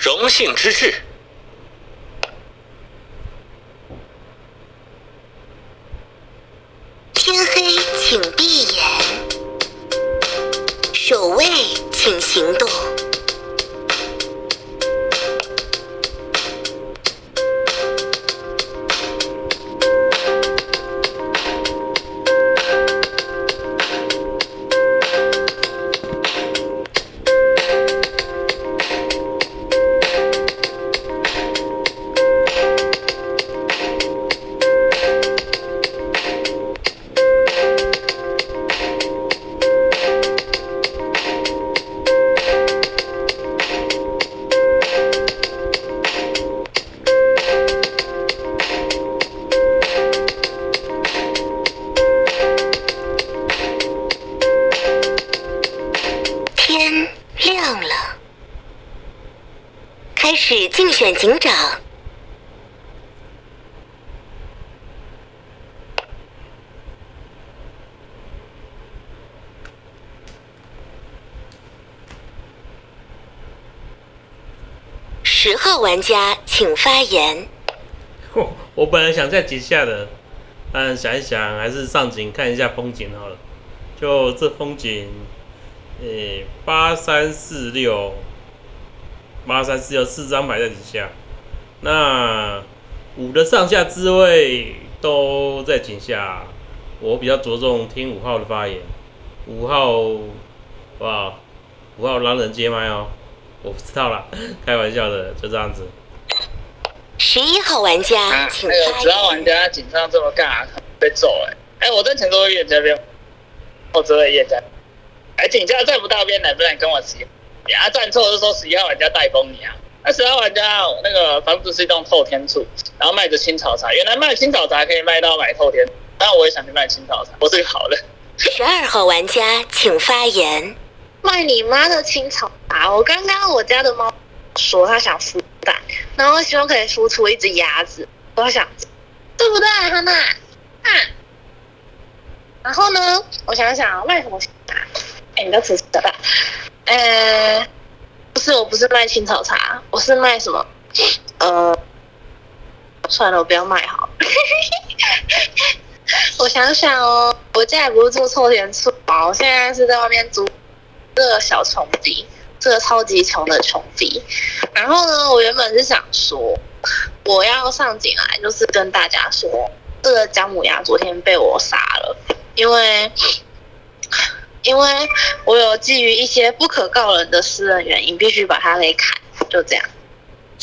荣幸之至。家请发言。我本来想在井下的，但想一想还是上井看一下风景好了。就这风景，诶、八三四六，八三四六四张牌在底下，那五的上下之位都在井下。我比较着重听五号的发言，五号，哇，五号狼人接麦哦，知道了，开玩笑的，就这样子。十一号玩家啊，请那个发十号玩言。家井上这么尬，被揍哎、哎、我在前座叶这边，后座叶家，哎，井下再不到边，能不能跟我骑？你啊站错就说十一号玩家带风你啊！那十号玩家那个房子是一栋透天处，然后卖着青草茶，原来卖青草茶可以卖到买透天，但我也想去卖青草茶，我是个好人。十二号玩家请发言。卖你妈的青草茶！我刚刚我家的猫说它想孵蛋，然后希望可以孵出一只鸭子，我想，对不对，哈娜？啊，然后呢，我想想卖什么茶？哎，你都吃的吧？呃，不是，我不是卖青草茶，我是卖什么？呃，算了，我不要卖好了。我想想哦，我家也不是住臭田厝，我现在是在外面租这个小穷逼，这个超级穷的穷逼。然后呢，我原本是想说，我要上井来，就是跟大家说，这个姜母鸭昨天被我杀了，因为因为我有基于一些不可告人的私人原因，必须把它给砍，就这样。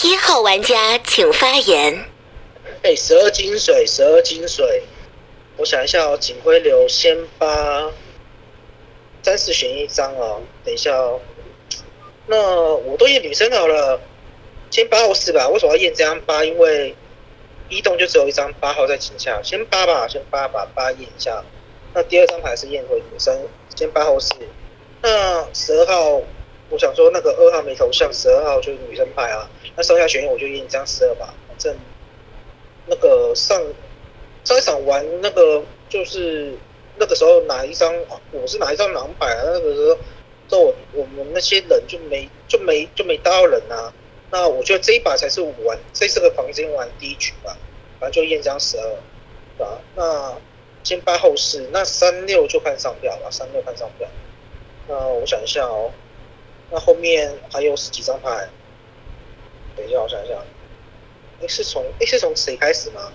一号玩家请发言。哎，十二金水，十二金水。我想一下哦，警徽流先八，三四选一张哦。等一下哦，那我都验女生好了，先八后四吧。为什么要验这张八？因为一栋就只有一张八号在井下，先八吧，先八把八验一下。那第二张牌是验回女生，先八后四。那十二号，我想说那个二号没头像，十二号就是女生牌啊。那剩下选一我就验一张十二吧，反正那个上上一场玩那个就是那个时候哪一张我是哪一张狼牌啊？那个时候就我我们那些人就没就没就没搭到人啊。那我觉得这一把才是我玩这次的房间玩第一局吧，反正就验张十二，对吧？那先八后四，那三六就看上票了，三六看上票。那我想一下哦，那后面还有十几张牌。等一下，我想一下，哎，是从哎是从谁开始吗？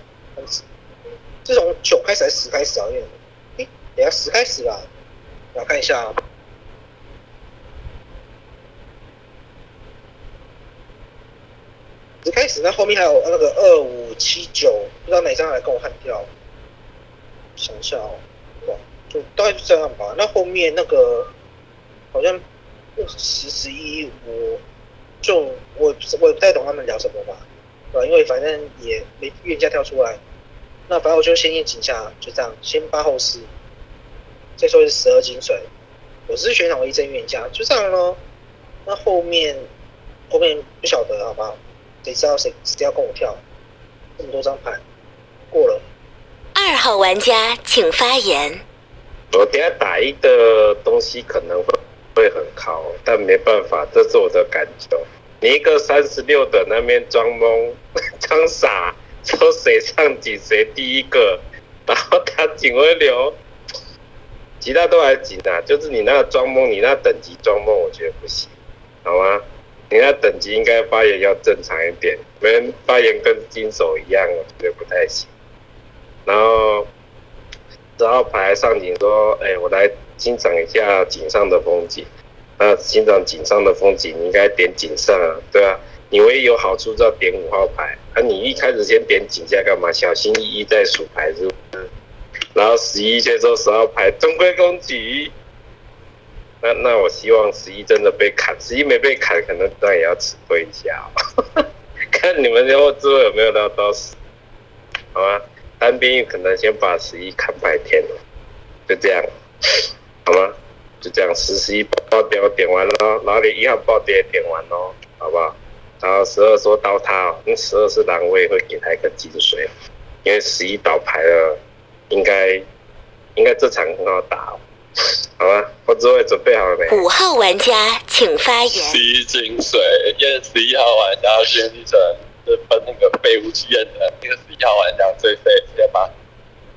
是从九开始还是十开始啊？因为哎，等下十开始吧，我看一下啊。十开始，那后面还有那个二五七九，不知道哪张来跟我换掉。想一下哦，哇，就大概就这样吧。那后面那个好像十十一，我就我我也不太懂他们聊什么吧，对吧？因为反正也没预言家跳出来，那反正我就先验几下，就这样，先八后四，再说是十二金水，我是全场唯一真冤家，就这样咯。那后面后面不晓得好不好？谁知道谁谁要跟我跳？这么多张牌，过了。二号玩家请发言。我等下打一的东西可能会会很靠，但没办法，这是我的感觉。你一个三十六的那边装懵装傻，说谁上警谁第一个，然后他警徽流，其他都还行啊，就是你那个装懵，你那等级装懵，我觉得不行，好吗？你那等级应该发言要正常一点，没人发言跟金手一样，我觉得不太行。然后，然后牌上警说：“哎、我来欣赏一下井上的风景。”那欣赏井上的风景，你应该点井上啊，对啊。你唯一有好处就要点五号牌，啊，你一开始先点井下干嘛？小心翼翼在数牌是不是？然后十一先说十二牌中规中矩。那那我希望十一真的被砍，十一没被砍，可能那也要吃亏一下、看你们后之后有没有到到十，好吗？单兵可能先把十一砍百天了，就这样，好吗？就这样，十十一爆掉点完了，然后你一号爆点也点完喽，好不好？然后十二说刀他哦，因为十二是狼，我也会给他一个金水，因为十一倒牌了，应该应该这场很好打、哦，好吧？我座位准备好了没？五号玩家请发言。十一金水验十一号玩家宣继成是分那个废物去验的，那个十一号玩家最废，直接把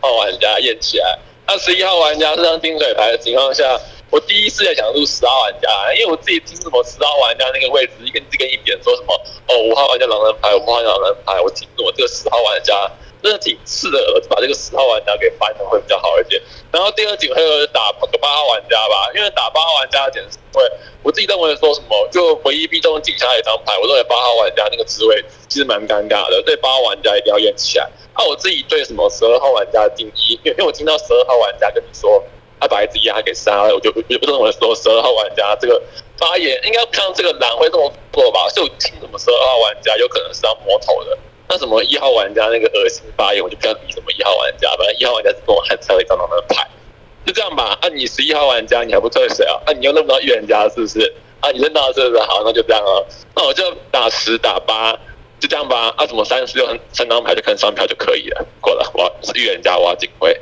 号玩家验起来。那十一号玩家是张金水牌的情况下，我第一次在想入十号玩家，因为我自己听什么十号玩家那个位置一根一根一点说什么哦五号玩家狼人牌，五号玩家狼人牌，我听我这个十号玩家那挺刺耳的，就把这个十号玩家给翻了会比较好一点。然后第二警会有打个八号玩家吧，因为打八号玩家的点是因为我自己认为说什么，就唯一必中井下一张牌，我认为八号玩家那个滋味其实蛮尴尬的，对八号玩家一定要验起来。那、我自己对什么十二号玩家的定义，因为因为我听到十二号玩家跟你说他把一只鸭给杀了，我就我就认为说十二号玩家这个发言应该不像这个狼会这么做吧？所以我听什么十二号玩家有可能是要摸头的。那什么一号玩家那个恶心发言，我就不要理什么一号玩家，反正一号玩家是跟我喊车一张狼人牌。就这样吧。啊，你十一号玩家，你还不退水啊？啊，你又认不到预言家是不是？啊，你认到是不是？好，那就这样哦。那我就打十打八，就这样吧。啊，怎么三十六三张牌就看三票就可以了。过了，我是预言家，我要警徽。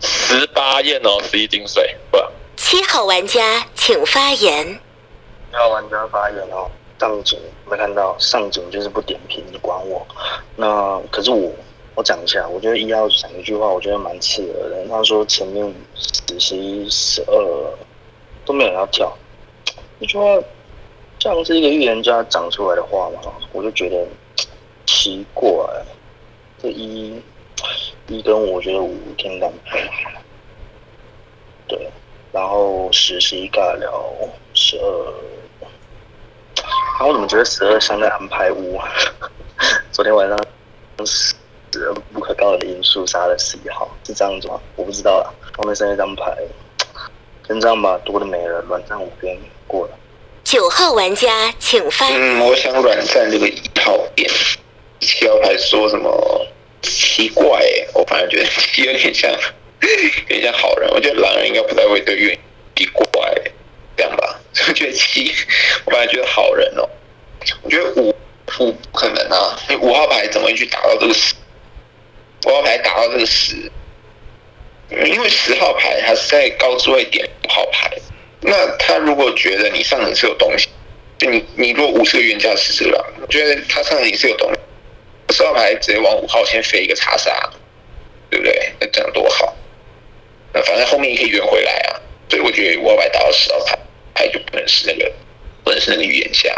十八验哦，十一金水，不，七号玩家请发言。七号玩家发言哦，上警没看到，上警就是不点评，你管我。那可是我，我讲一下，我觉得一号讲一句话，我觉得蛮刺耳的。他说前面十、十一、十二都没有要跳，你说这样是一个预言家讲出来的话吗？我就觉得奇怪。这一一跟我觉得五天感对，然后十、十一尬聊，十二。然后我怎么觉得十二像在安排屋？昨天晚上十二不可告人的因素杀了十一号，是这样子吗？我不知道啦。后面剩一张牌，先这样吧，多的没了，软战五边过了。九号玩家请发。嗯，我想软战这个一号边，七号牌说什么奇怪、欸？我反而觉得七 有点像，有点像好人。我觉得狼人应该不太会对运奇怪、欸，这样吧？我觉得七，我本来觉得好人哦、我觉得五五不可能啊，因为五号牌怎么会去打到这个十？五号牌打到这个十，因为十号牌它是在高智慧点五号牌，那他如果觉得你上层是有东西，你你如果五是个冤家十是个狼，我觉得他上层是有东西，十号牌直接往五号先飞一个叉杀，对不对？那这样多好。那反正后面也可以圆回来啊，所以我觉得五号牌打到十号牌牌就不能是那个不能是那个预言家。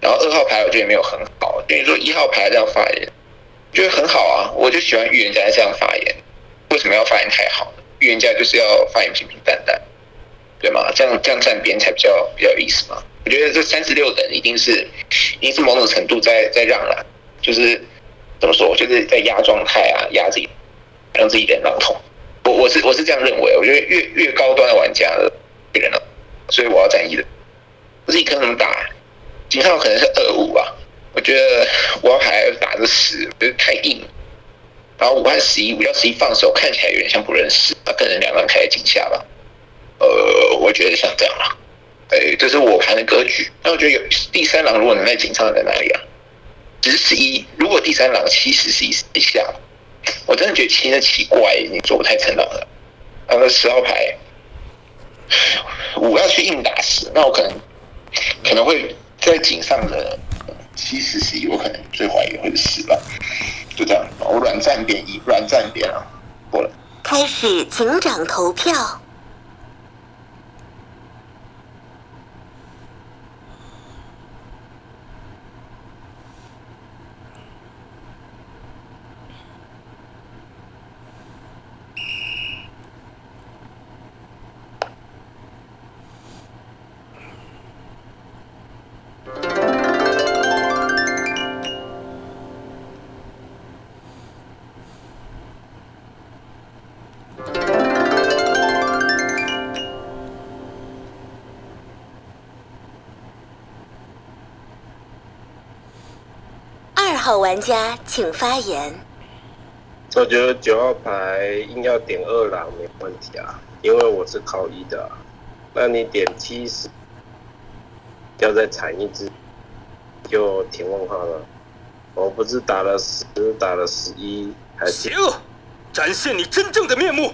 然后二号牌我觉得也没有很好，等于说一号牌这样发言，我觉得很好啊，我就喜欢预言家这样发言。为什么要发言太好？预言家就是要发言平平淡淡，对吗？这样这样站边才比较比较有意思嘛。我觉得这三十六等一定是一定是某种程度在在让啦，就是怎么说，就是在压状态啊，压自己，让自己人狼痛。我我是我是这样认为，我觉得越越高端的玩家越人了，所以我要站一的。我自己可能打，井号可能是二五吧，我觉得五号牌打的十，我觉得太硬。然后五和十一，五幺十一放手，看起来有点像不认识，那可能两张开在井下吧。呃，我觉得像这样啦。哎，这是我盘的格局。那我觉得有第三狼如果能在井上在哪里啊？只是十一，如果第三狼七十十一以下，我真的觉得七的奇怪，你做不太成狼了。然后十号牌，我要去硬打死，那我可能可能会在井上的七十 C，我可能最怀疑会是十吧，就这样。我软站点一，软站点啊，过了。开始警长投票。号玩家请发言。我觉得九号牌硬要点二狼没问题啊，因为我是靠一的、啊。那你点七十，要再产一只，就挺问号了。我不是打了十，打了十一，还是邪恶，展现你真正的面目！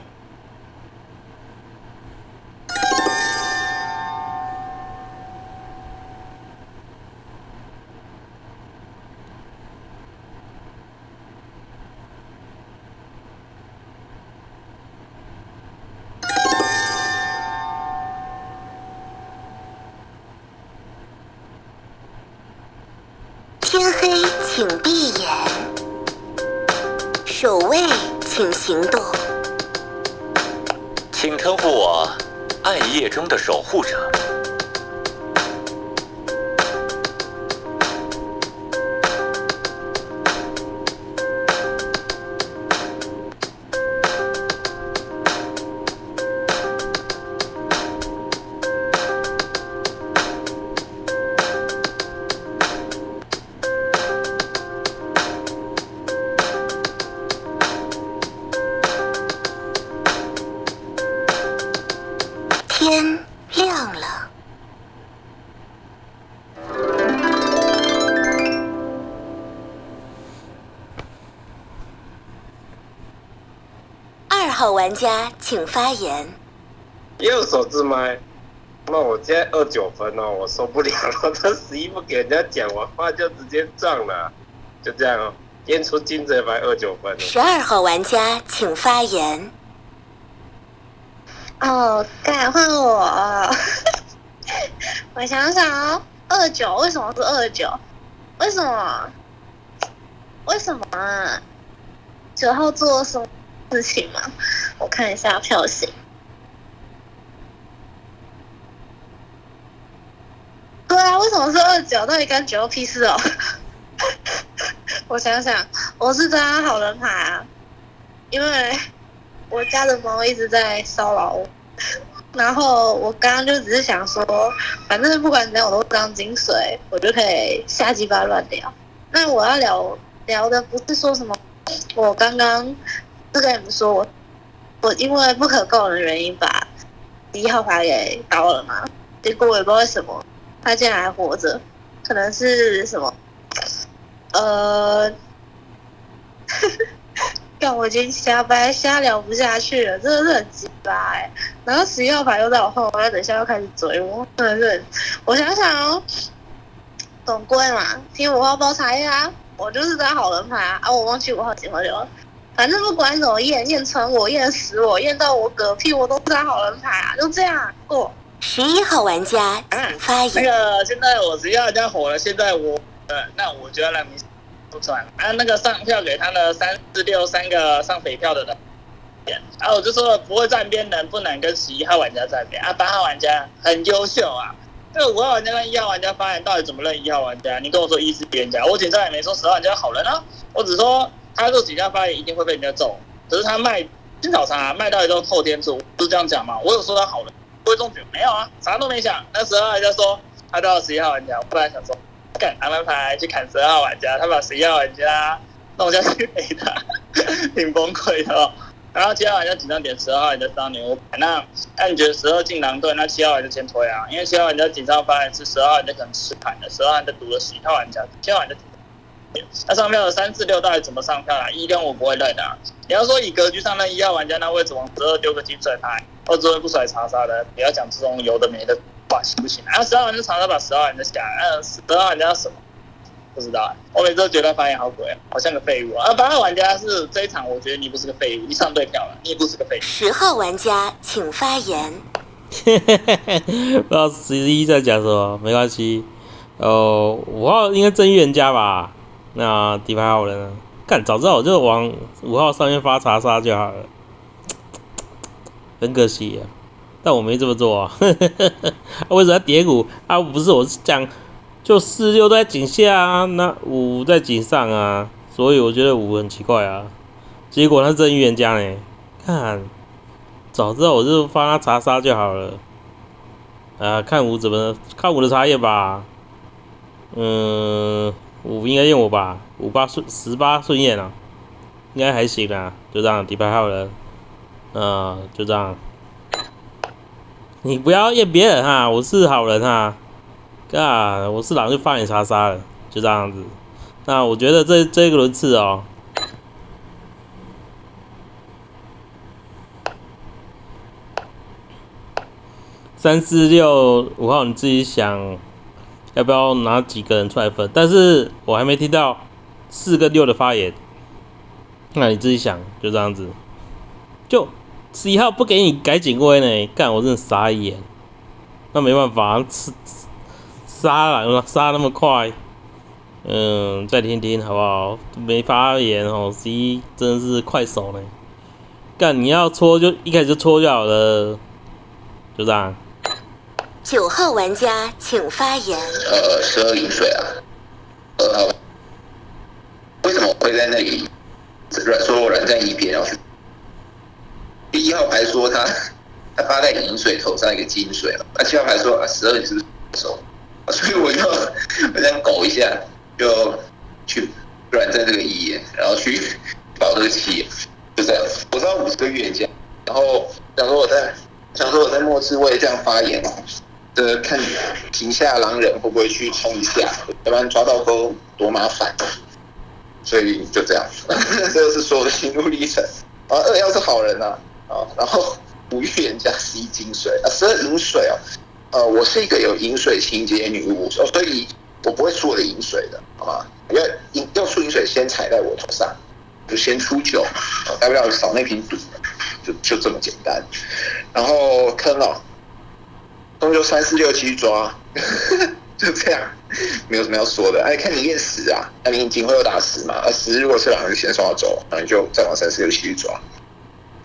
夜中的守护者。号玩家请发言。右手自麦。那我现在二九分哦，我受不了了。这十一不给人家讲完话就直接撞了，就这样哦。验出金贼牌二九分了。十二号玩家请发言。哦，该换我。我想想哦，二九为什么是二九？为什么？为什么啊？九号做了什么事情吗？我看一下票型。对啊，为什么是二九？到底跟九号屁事哦？我想想，我是张好人牌啊，因为我家的猫一直在骚扰我。然后我刚刚就只是想说，反正不管怎样我都当金水，我就可以瞎鸡巴乱聊。那我要聊聊的不是说什么，我刚刚是跟你们说我我因为不可告人的原因把一号牌给刀了嘛，结果我也不知道为什么他竟然还活着，可能是什么呃。干，我已经瞎掰瞎聊不下去了，真的是很鸡巴哎。然后十一号牌又在我后，面等一下要开始追我，真的是。我想想哦，总归嘛，听五号包茶叶啊，我就是张好人牌啊。啊，我忘记五号几号了。反正不管怎么验，验成我，验死我，验到我嗝屁，我都是张好人牌啊，就这样过。十一号玩家请发言。那个现在我十一号玩家火了，现在我呃，那我就要让你。不算啊，那个上票给他的三四六三个上匪票的人，啊，我就说了不会站边人不能跟十一号玩家站边啊，八号玩家很优秀啊，这个五号玩家跟一号玩家发言到底怎么认一号玩家？你跟我说一是别人家，我警察也没说十号玩家好人啊，我只说他做警察发言一定会被人家揍，可是他卖金早茶卖到一种后天做，不是这样讲吗？我有说他好人不会中举没有啊，啥都没想，那十号玩家说他到十一号玩家，我本来想说。敢安安牌去砍十二号玩家，他把十一号玩家弄下去陪他，挺崩溃的、然后七号玩家紧张点十二号玩家当牛，那那你觉得十二进狼队，那七号玩家先推啊？因为七号玩家紧张发言是十二号玩家可能吃盘的，十二号玩家赌了十一号玩家，七号玩家。那上票的三四六到底怎么上票啊？一跟我不会认的、啊。你要说以格局上那一号玩家，那位置往十二丢个金水牌，二只会不甩查杀的，不要讲这种有的没的。哇行不行？然后十二玩家常常把十二玩家下来，呃，十二玩家什么？不知道啊，我每次都觉得发言好鬼啊，好像个废物啊。啊，八号玩家是这一场，我觉得你不是个废物，你上对票了，你也不是个废物。十号玩家请发言。不知道十一在讲什么，没关系。哦，五号应该真预言家吧？那底牌好人呢？干，早知道我就往五号上面发查杀就好了，很可惜啊。但我没这么做啊。为什么要叠五啊？不是，我是讲就四六在井下啊，那五在井上啊，所以我觉得五很奇怪啊。结果他是正预言家呢，看。早知道我就发他查杀就好了。啊，看五怎么看五的茶叶吧。嗯，五应该用我吧，五八顺十八顺眼啊，应该还行啊。就这样，底牌号人，嗯，就这样。你不要验别人哈，我是好人哈。啊，我是狼就放你查杀了，就这样子。那我觉得这这个轮次哦。三四六五号，你自己想要不要拿几个人出来分？但是我还没听到四跟六的发言，那你自己想，就这样子。就十一号不给你改警徽呢，干我真的傻眼。那没办法，吃杀了杀那么快，嗯，再听听好不好？没发言哦，十一真的是快手呢。干你要搓就一开始就搓就好了，就这样。九号玩家请发言。呃，十二饮水啊，呃，为什么会在那里软说我软在一边要去？第一号牌说他他发在饮水头上一个金水了，那七号牌说啊十二是手？所以我就我想苟一下，就去软在这个一，然后去保这个七，就这样。我知道五十个预言家，然后想说我在想说我在末次位这样发言。呃，看停下狼人会不会去冲一下，要不然抓到钩多麻烦，所以就这样，这个是所有的心路历程。啊，二幺是好人呐，啊，然后五预言家十一金水啊，十二饮水哦，呃，我是一个有饮水情节女巫，所以我不会出我的饮水的，好吗？要饮要出饮水，先踩在我头上，就先出酒，大不了少那瓶赌，就就这么简单。然后坑哦。终究三四六七去抓，就这样，没有什么要说的。哎，看你验十啊，那你警徽有打十嘛？啊，十如果是狼就先刷走，那你就再往三四六七去抓。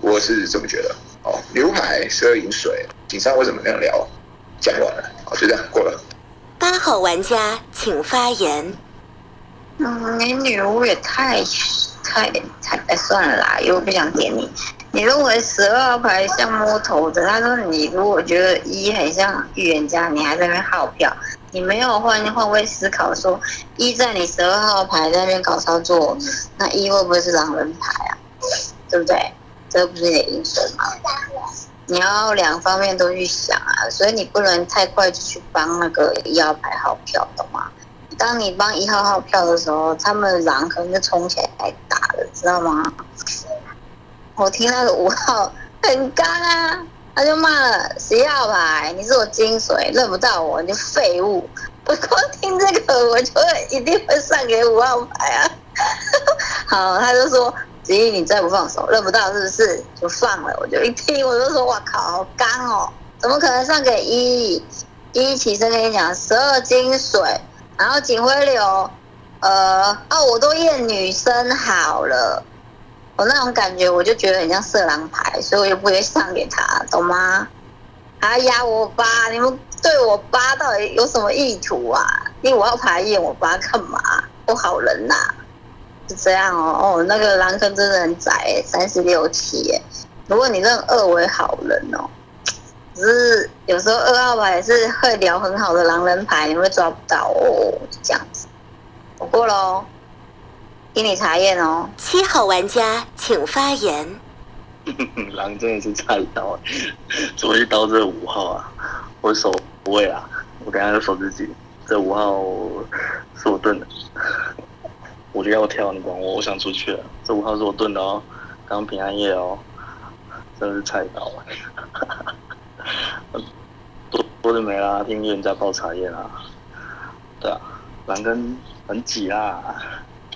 我是这么觉得。哦，牛排十二饮水，警上为什么那样聊？讲完了，好，就这样过了。八号玩家请发言。嗯，你女巫也太太太哎，算了啦，又不想点你。你认为十二牌像摸头的？他说你如果觉得一很像预言家，你还在那边耗票，你没有换换位思考，说一在你十二号牌在那边搞操作，那一会不会是狼人牌啊？对不对？这不是你的因素吗？你要两方面都去想啊，所以你不能太快就去帮那个一号牌耗票，懂吗？当你帮一号号票的时候，他们狼可能就冲起来打了，知道吗？我听那个五号很刚啊，他就骂了十一号牌，你是我金水，认不到我你就废物。不过听这个，我就会一定会上给五号牌啊。好，他就说十一你再不放手，认不到是不是？就放了。我就一听，我就说哇靠，好刚哦，怎么可能上给一？一起身跟你讲，十二金水。然后警徽流，呃，哦，我都验女生好了，我那种感觉我就觉得很像色狼牌，所以我就不会上给他，懂吗？还压我八，你们对我八到底有什么意图啊？因为我要牌验我八干嘛？不好人呐，是这样哦。哦，那个狼坑真的很窄，三十六七，如果你认二为好人哦。只是有时候二号牌是会聊很好的狼人牌，你会抓不到哦，这样子。我过喽，给你查验哦。七号玩家请发言。狼真的是菜刀，怎么会刀这五号啊？我守不会啊，我等下就守自己。这五号是我盾的，我就要跳，你管我？我想出去了。这五号是我盾的哦，刚平安夜哦，真的是菜刀。啊 多多的没啦，听人家泡茶叶啦。对啊，狼跟很挤啦。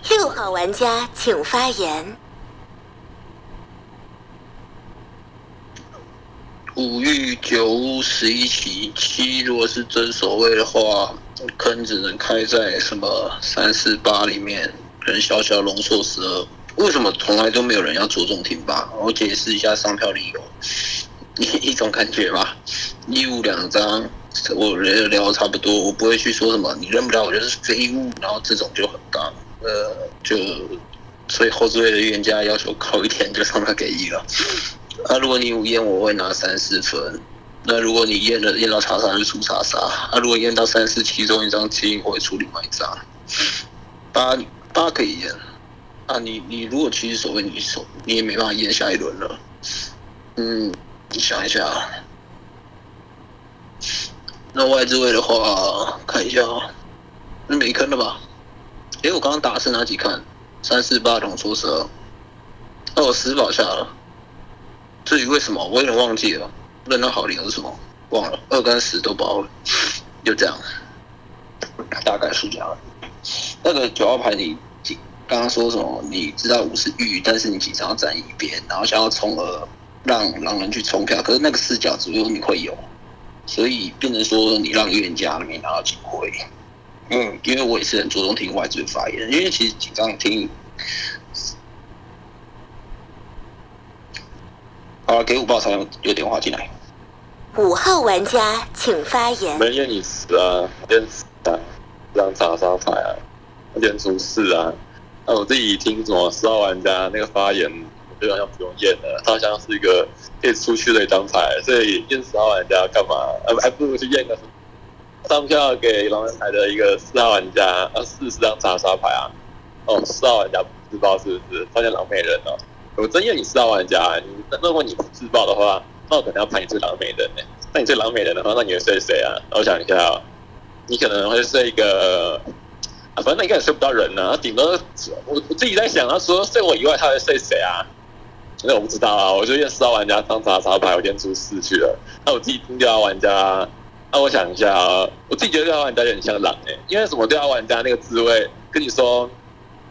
六号玩家请发言。五玉九屋十一期七，如果是真守卫的话，坑只能开在什么三四八里面，可能小小龙硕十二。为什么从来都没有人要着重听八？我解释一下上票理由，一 一种感觉吧。一五两张，我聊聊差不多，我不会去说什么你认不了，我就是废物，然后这种就很大，呃，就所以后置位的预言家要求高一点，就让他给一了。啊，如果你五验，我会拿三四分。那如果你验了验到叉三，就出叉三。啊，如果验到三四其中一张金，我会出另外一张。八八可以验。啊，你你如果其实所谓你手，你也没办法验下一轮了。嗯，你想一下。那外置位的话，看一下啊，那没坑了吧？诶，我刚刚打是哪几看？三四八同出十二。十保下了。至于为什么，我有点忘记了。认到好理由是什么？忘了。二跟十都包了，就这样。大概是这样。那个九号牌你刚刚说什么？你知道五是玉，但是你经常要站一边，然后想要冲而让狼人去冲票，可是那个视角只有你会有，所以变成说你让预言家没拿到机会。嗯，因为我也是很着重听外置发言，因为其实紧张听。好了，给五报才有电话进来。五号玩家请发言。没验你死啊，验死啊，这张查杀牌啊，验出事啊。那我自己听什么十号玩家那个发言，我觉得好像不用验了，他好像是一个可以出去的一张牌，所以验十号玩家干嘛？啊，还不如去验个什么？上票给狼人牌的一个四号玩家，啊，四十张查杀牌啊。哦，四号玩家不自爆是不是？发现狼美人了。我真验你四号玩家，你那如果你不自爆的话，那我可能要判你是狼美人呢。那你是狼美人的话，那你会睡谁啊？我想一下啊，你可能会睡一个啊，反正那应该睡不到人呢。顶多我我自己在想，他除了睡我以外，他会睡谁啊？那我不知道啊。我就验四号玩家当查查牌，我今天出四去了。那我自己听六号玩家，那我想一下啊，我自己觉得六号玩家有点像狼哎，因为什么？六号玩家那个滋味，跟你说。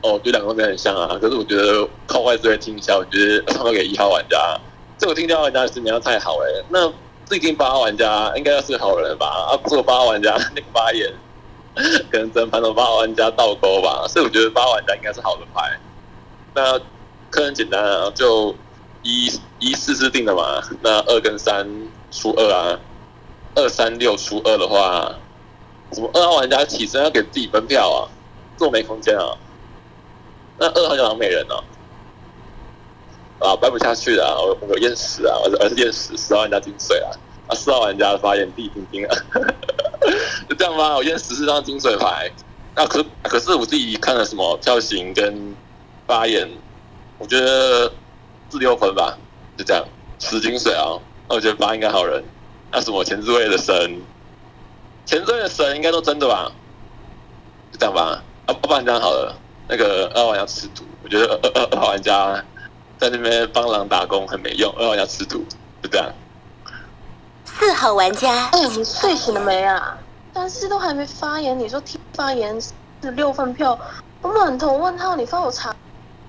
哦，我觉得两个都很像啊，可是我觉得靠外资会听一下，我觉得唱给一号玩家，这我听六号玩家是你要太好哎，那自己听八号玩家应该要是好人吧？啊，不是八号玩家 那个发言，可能整盘头八号玩家倒钩吧，所以我觉得八号玩家应该是好的牌。那可很简单啊，就一一四是定的嘛，那二跟三出二啊，二三六出二的话，什么二号玩家起身要给自己分票啊，这么没空间啊？那二号就狼美人哦，啊，掰不下去了，我我验十啊，我是我是验十，十号玩家金水啊，啊，四号玩家的发言地听听啊，就这样吧，我验十四张金水牌，那可可是我自己看了什么票型跟发言，我觉得四六分吧，就这样，十金水啊，那我觉得八应该好人，那什么前置位的神，前置位的神应该都真的吧，就这样吧，啊，不然这样好了。那个二玩家吃土，我觉得二二二玩家在那边帮狼打工很没用，二玩家吃土，就这样。四号玩家，哎，你睡醒了没啊？但是都还没发言，你说听发言是六份票，我满头问号，你帮我查，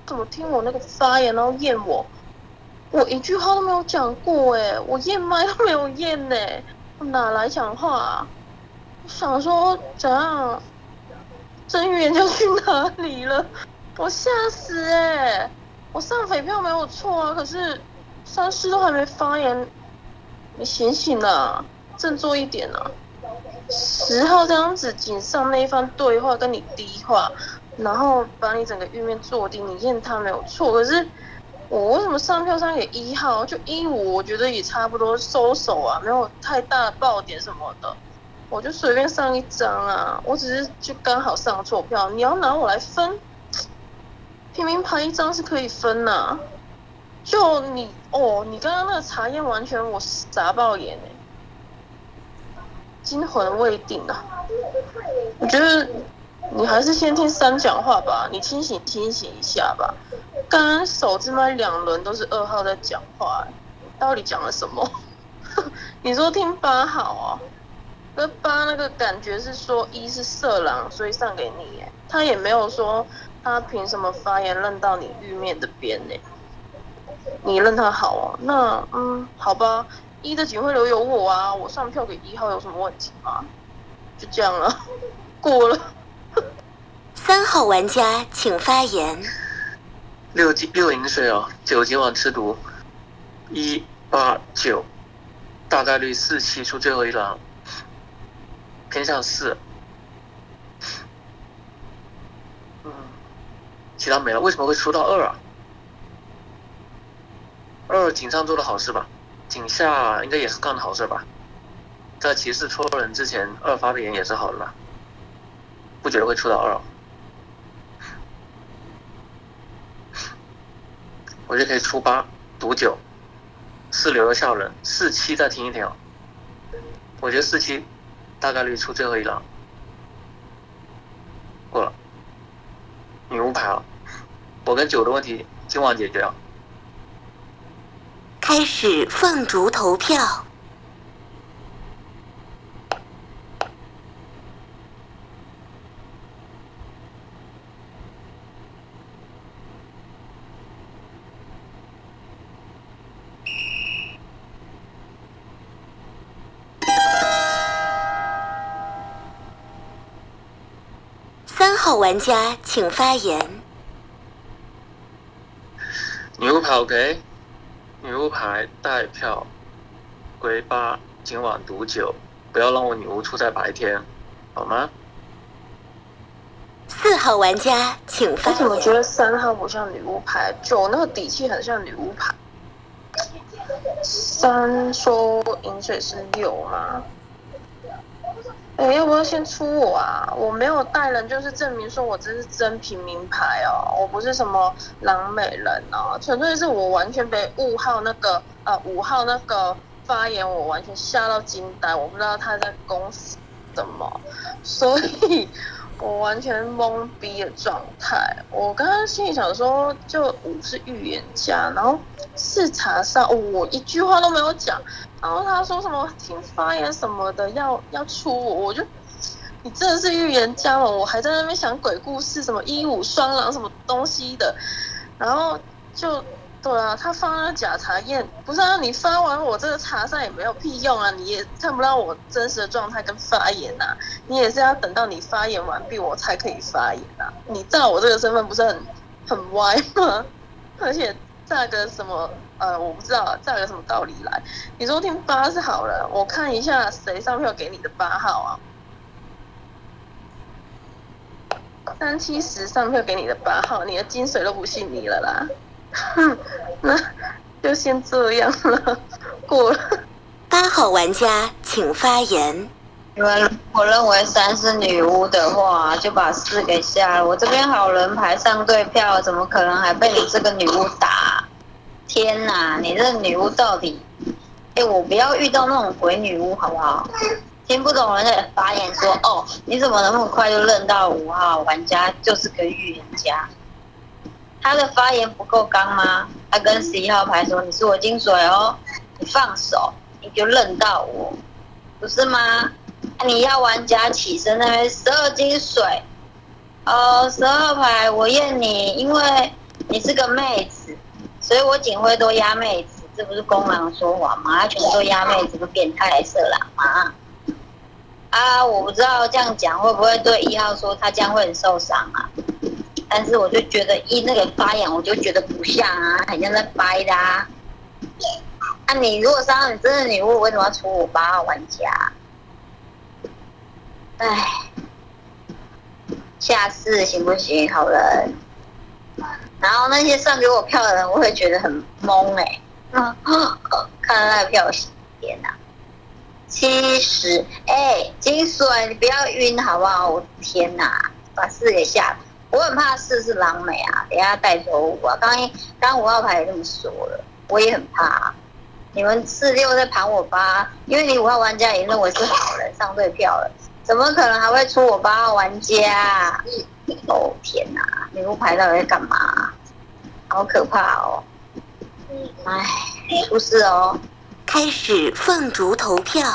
怎么听我那个发言然后验我？我一句话都没有讲过哎，我验麦都没有验呢，我哪来讲话？啊？我想说怎样？真预言家去哪里了？我吓死哎！我上匪票没有错啊，可是三师都还没发言，你醒醒啊，振作一点啊！十号这样子仅上那一番对话跟你低话，然后把你整个玉面坐定，你验他没有错，可是我为什么上票上给一号？就一五，我觉得也差不多收手啊，没有太大爆点什么的。我就随便上一张啊，我只是就刚好上错票。你要拿我来分，平民牌一张是可以分呐。就你哦，你刚刚那个查验完全我砸爆眼哎，惊魂未定啊。我觉得你还是先听三讲话吧，你清醒清醒一下吧。刚刚手这麦两轮都是二号在讲话，到底讲了什么？你说听八好啊？那八那个感觉是说一是色狼，所以上给你耶，他也没有说他凭什么发言认到你玉面的边呢？你认他好啊？那嗯，好吧，一的警徽流有我啊，我上票给一号有什么问题吗？就这样了，过了。三号玩家请发言。六金六饮水哦，九今晚吃毒，一八九，大概率四七出最后一狼，偏向四。嗯，其他没了，为什么会出到二啊？二井上做的好事吧，井下应该也是干的好事吧。在骑士戳人之前，二发的言也是好的吧？不觉得会出到二。我就可以出八赌九，四留了下人，四七再听一听。我觉得四七大概率出最后一狼，过了。女巫牌了，我跟九的问题今晚解决了。开始放逐投票。三号玩家请发言。女巫牌 OK，女巫牌带票，归八，今晚赌九，不要让我女巫出在白天，好吗？四号玩家请发我怎么觉得三号不像女巫牌，九那个底气很像女巫牌。三说饮水是六吗？哎，要不要先出我啊？我没有带人，就是证明说我这是真平民牌哦，我不是什么狼美人哦，纯粹是我完全被五号那个呃五号那个发言，我完全吓到惊呆，我不知道他在公司什么，所以我完全懵逼的状态。我刚刚心里想说，就五是预言家，然后视察上、我一句话都没有讲。然后他说什么听发言什么的要要出我，我就你真的是预言家吗？我还在那边想鬼故事，什么一五双狼什么东西的，然后就对啊，他发了假查验，不是啊，你发完我这个查上也没有屁用啊，你也看不到我真实的状态跟发言啊，你也是要等到你发言完毕我才可以发言啊，你照我这个身份不是很很歪吗？而且炸个什么？呃，我不知道炸个什么道理来。你说听八是好了，我看一下谁上票给你的八号啊？三七十上票给你的八号，你的金水都不信你了啦。哼，那就先这样了，过了。八号玩家请发言。你们我认为三是女巫的话，就把四给下了。我这边好人牌上对票，怎么可能还被你这个女巫打？天哪，你这女巫到底？哎，我不要遇到那种鬼女巫好不好？听不懂人家的发言说哦，你怎么那么快就认到五号玩家就是个预言家？他的发言不够刚吗？他跟十一号牌说你是我金水哦，你放手你就认到我，不是吗？你要玩家起身那边十二金水，哦，十二牌我验你，因为你是个妹子，所以我警徽都压妹子，这不是公狼说谎吗？全都压妹子，不变态色狼吗？啊，我不知道这样讲会不会对一号说他将会很受伤啊？但是我就觉得一那个发言，我就觉得不像啊，很像在掰的啊。那、你如果杀你真的女巫，为什么要出我八号玩家？唉，下次行不行，好人？然后那些上给我票的人，我会觉得很懵哎、欸，看到那个票，天哪！七十，哎，金水，你不要晕好不好？我天哪，把四给下了，我很怕四是狼美啊，等下带走五啊。刚刚刚五号牌也这么说了，我也很怕、啊。你们四六在盘我八，因为你五号玩家也认为是好人上对票了，怎么可能还会出我八号玩家？哦天哪，女巫牌到底在干嘛？好可怕哦！哎，出事哦！开始凤竹投票。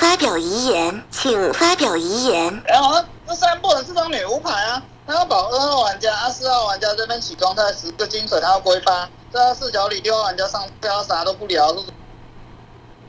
发表遗言，请发表遗言。然后这三不能是张女巫牌啊，他要保二号玩家，啊四号玩家这边起状态十个金水，他要归八，这他视角里六号玩家上标啥都不聊，是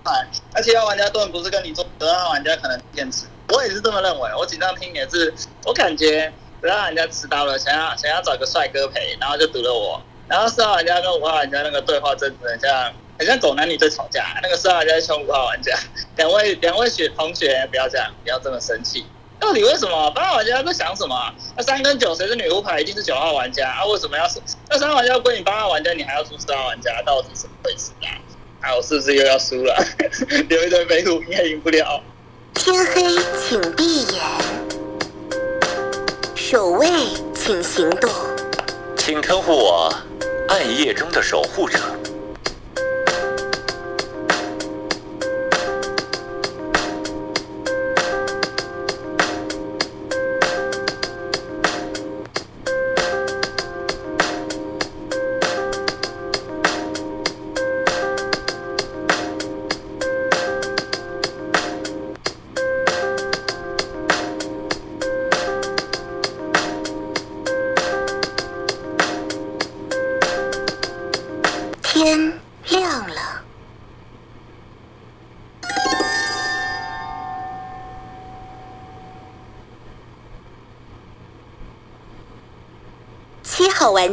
牌，而且要玩家根本不是跟你做，十二号玩家可能坚持，我也是这么认为。我紧张听也是，我感觉十二号玩家迟到了，想要想要找个帅哥陪，然后就赌了我。然后四号玩家跟五号玩家那个对话真的很像，很像狗男女在吵架。那个四号玩家凶五号玩家，两位两位学同学不要这样，不要这么生气。到底为什么八号玩家在想什么啊？那三跟九谁是女巫牌？一定是九号玩家啊？为什么要是那三号玩家归你八号玩家，你还要出四号玩家？到底什么回事啊？啊，我是不是又要输了？留一堆废物，应该赢不了。天黑请闭眼，守卫请行动。请称呼我暗夜中的守护者。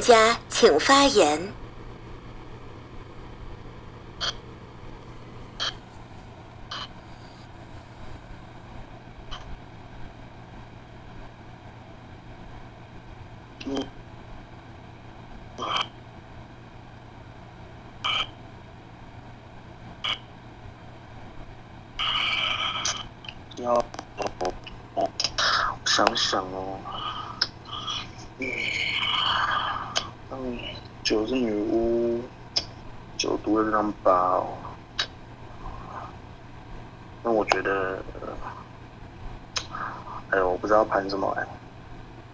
家请发言。要我我想想哦，嗯，九是女巫，九读了这张八哦，那我觉得，哎呦，我不知道盘什么哎，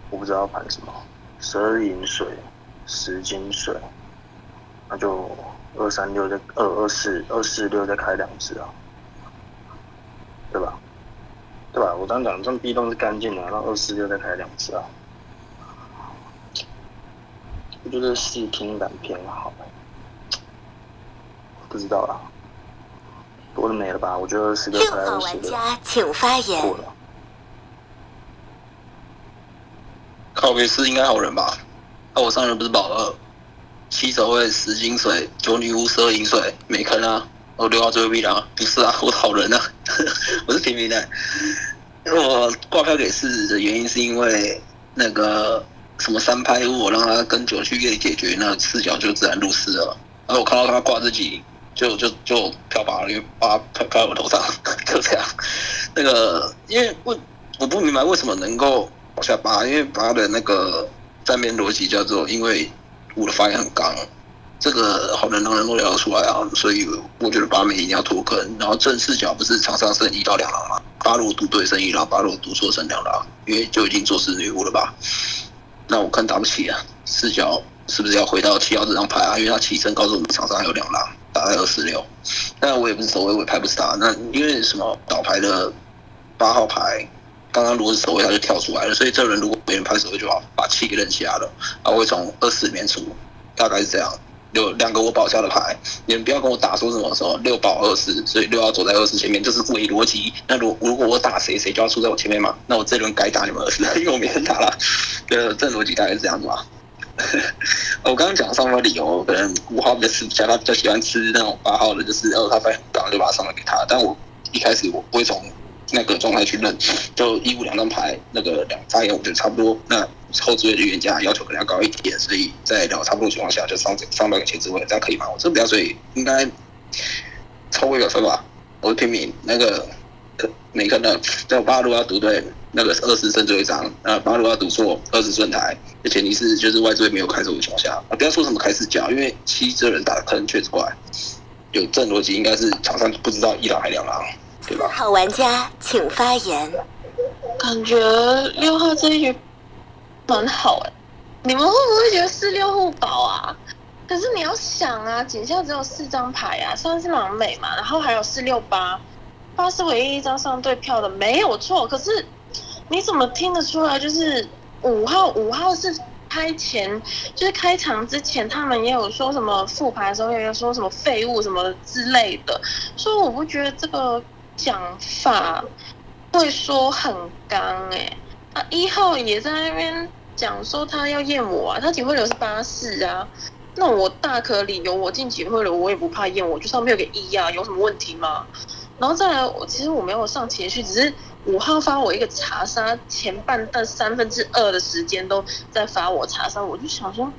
我不知道盘什么，十二银水，十金水，那就二三六再二二四二四六再开两只啊，对吧？对吧？我刚讲这种壁咚是干净的，然后二四六再开两次啊。我觉得视听版偏好，不知道啦，多了没了吧？我觉得二四六六开二四号玩六家请发言。过了。靠北是应该好人吧？那、我上人不是保二，七守卫十金水，九女巫十二银水，没坑啊！我六号最后一狼，不是啊，我好人啊，我是平民的。我挂票给四的原因是因为那个什么三拍五，我让他跟九去夜解决，那视角就自然入室了。然后我看到他挂自己，就就就漂拔了，因为把票票在我头上，就这样。那个因为我我不明白为什么能够往下拔，因为拔的那个站面逻辑叫做因为我的发言很刚。这个好人能能够聊得出来啊，所以我觉得八妹一定要脱坑。然后正视角不是场上剩一到两狼嘛？八路读对剩一狼，八路读错剩两狼，因为就已经做事女巫了吧？那我看打不起啊，四角是不是要回到七号这张牌啊？因为他起身告诉我们场上还有两狼，打在二四六。但我也不是守卫，我也拍不是他。那因为什么倒牌的八号牌，刚刚如果是守卫他就跳出来了，所以这轮如果别人拍守卫就好，把七给认下了，他会从二四里面出，大概是这样。有两个我保下的牌，你们不要跟我打说什么什么六保二四，所以六要走在二四前面，这是伪逻辑。那如如果我打谁，谁就要出在我前面嘛？那我这轮该打你们二四，因为我没人打了。呃，这逻辑大概是这样子吧。我刚刚讲上面的理由，可能五号比较吃不下，他比较喜欢吃那种八号的，就是哦他发很高，就把他上了给他。但我一开始我不会从那个状态去认，就一五两张牌那个两发言，我觉得差不多。那后置位的预言家要求可能要高一点，所以在两个差不多的情况下，就上上到个前置位，这样可以吗？我这比较所以应该超过一百分吧。我是平民，那个可没看到。在我八路要读对，那个二十胜最后一张，呃，八路要读错二十顺台，而前提是就是外置位没有开手的情况下，啊，不要说什么开始角，因为七这人打的坑确实怪，有正逻辑应该是场上不知道一狼还两狼，对吧？好玩家请发言。感觉六号这一局蛮好哎、你们会不会觉得四六互保啊？可是你要想啊，警校只有四张牌啊，三是狼美嘛，然后还有四六八，八是唯一一张上对票的，没有错。可是你怎么听得出来？就是五号，五号是开前，就是开场之前，他们也有说什么复牌的时候也有说什么废物什么之类的，所以我不觉得这个讲法会说很刚哎、啊，一号也在那边讲说他要验我啊，他警徽流是八四啊，那我大可理由我进警徽流，我也不怕验我，就上面有个一啊，有什么问题吗？然后再来，我其实我没有上情绪，只是五号发我一个查杀，前半段三分之二的时间都在发我查杀，我就想说，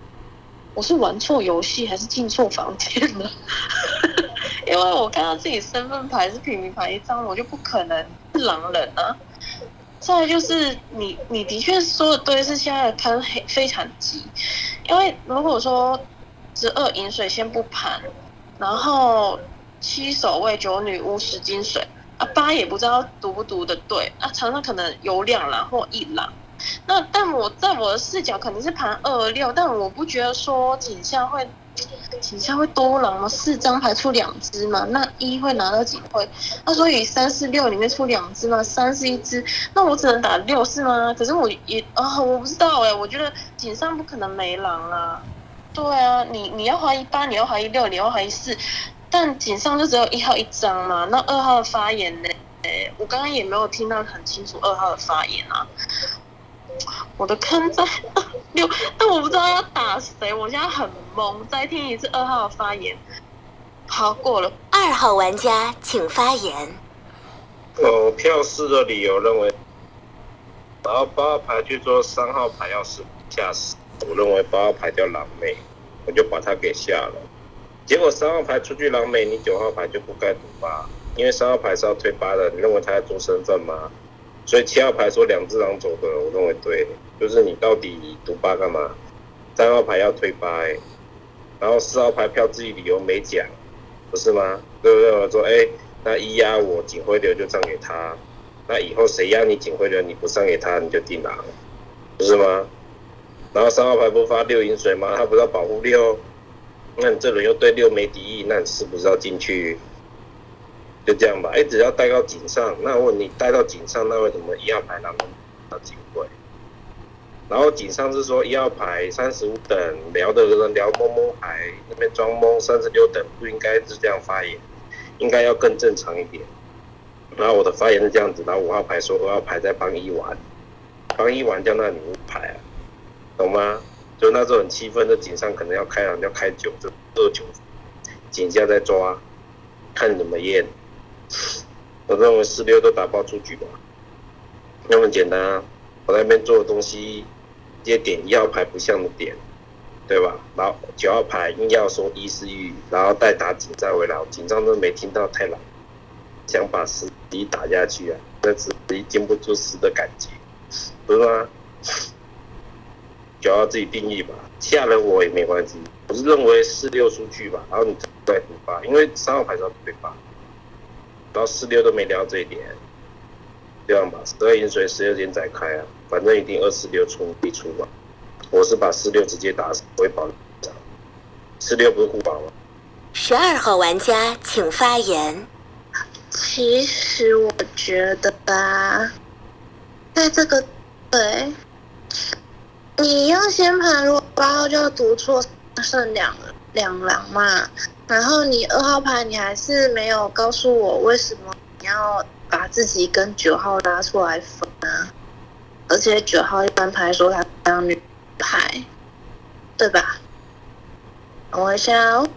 我是玩错游戏还是进错房间了？因为我看到自己身份牌是平民牌一张，我就不可能是狼人啊。再就是你，你的确说的对，是现在的看黑非常急，因为如果说十二饮水先不盘，然后七守卫九女巫十金水啊，八也不知道读不读的对啊，常常可能有两狼或一狼。那但我在我的视角肯定是盘二六，但我不觉得说景象会景象会多狼吗？四张牌出两只嘛，那一会拿到几会？那所以三四六里面出两只嘛，三是一只，那我只能打六是吗？可是我也啊、我不知道哎、我觉得井上不可能没狼啊。对啊，你你要怀疑八，你要怀疑六，你要怀疑四，但井上就只有一号一张嘛。那二号的发言呢？诶我刚刚也没有听到很清楚二号的发言啊。我的坑在六，但我不知道要打谁，我现在很懵。再听一次二号的发言。好，过了。二号玩家请发言。我票四的理由认为，然后八号牌去做三号牌要是下死，我认为八号牌叫狼妹，我就把它给下了。结果三号牌出去狼妹，你九号牌就不该赌八，因为三号牌是要推八的，你认为他在做身份吗？所以七号牌说两只狼走的，我认为对，就是你到底赌八干嘛？三号牌要推八、欸，然后四号牌票自己理由没讲，不是吗？对不对？我说，哎、那一压我警徽流就让给他，那以后谁压你警徽流，你不上给他，你就定狼，不是吗？然后三号牌不发六银水吗？他不是要保护六？那你这轮又对六没敌意，那你是不是要进去？就这样吧，哎，只要带到井上，那问你带到井上，那为什么一号牌狼到警徽？然后井上是说一号牌三十五等聊的人聊蒙蒙牌那边装蒙三十六等不应该是这样发言，应该要更正常一点。然后我的发言是这样子，然后五号牌说二号牌在帮一玩，帮一玩叫那女巫牌啊，懂吗？就那时候很气愤的井上可能要开狼要开九就二九，井下在抓，看怎么验。我认为四六都打爆出局吧，那么简单啊。我那边做的东西，接点一号牌不像的点，对吧？然后九号牌硬要说一是玉，然后再打紧再回来，我紧张都没听到太老，想把十一打下去啊，那十一经不住十的感觉，不是吗？九号自己定义吧，下了我也没关系，我是认为四六出去吧，然后你再赌八，因为三号牌是要对八，然后四六都没聊这一点。这样吧，十二饮水十六点再开啊，反正一定二四六出必出嘛。我是把四六直接打死，不会保四六不是护保吗？十二号玩家请发言。其实我觉得吧，在这个对，你要先盘，如果八号就要读错剩两两狼嘛，然后你二号牌你还是没有告诉我为什么你要把自己跟九号拉出来分啊，而且九号一般牌说他当女牌，对吧？等我一下哦。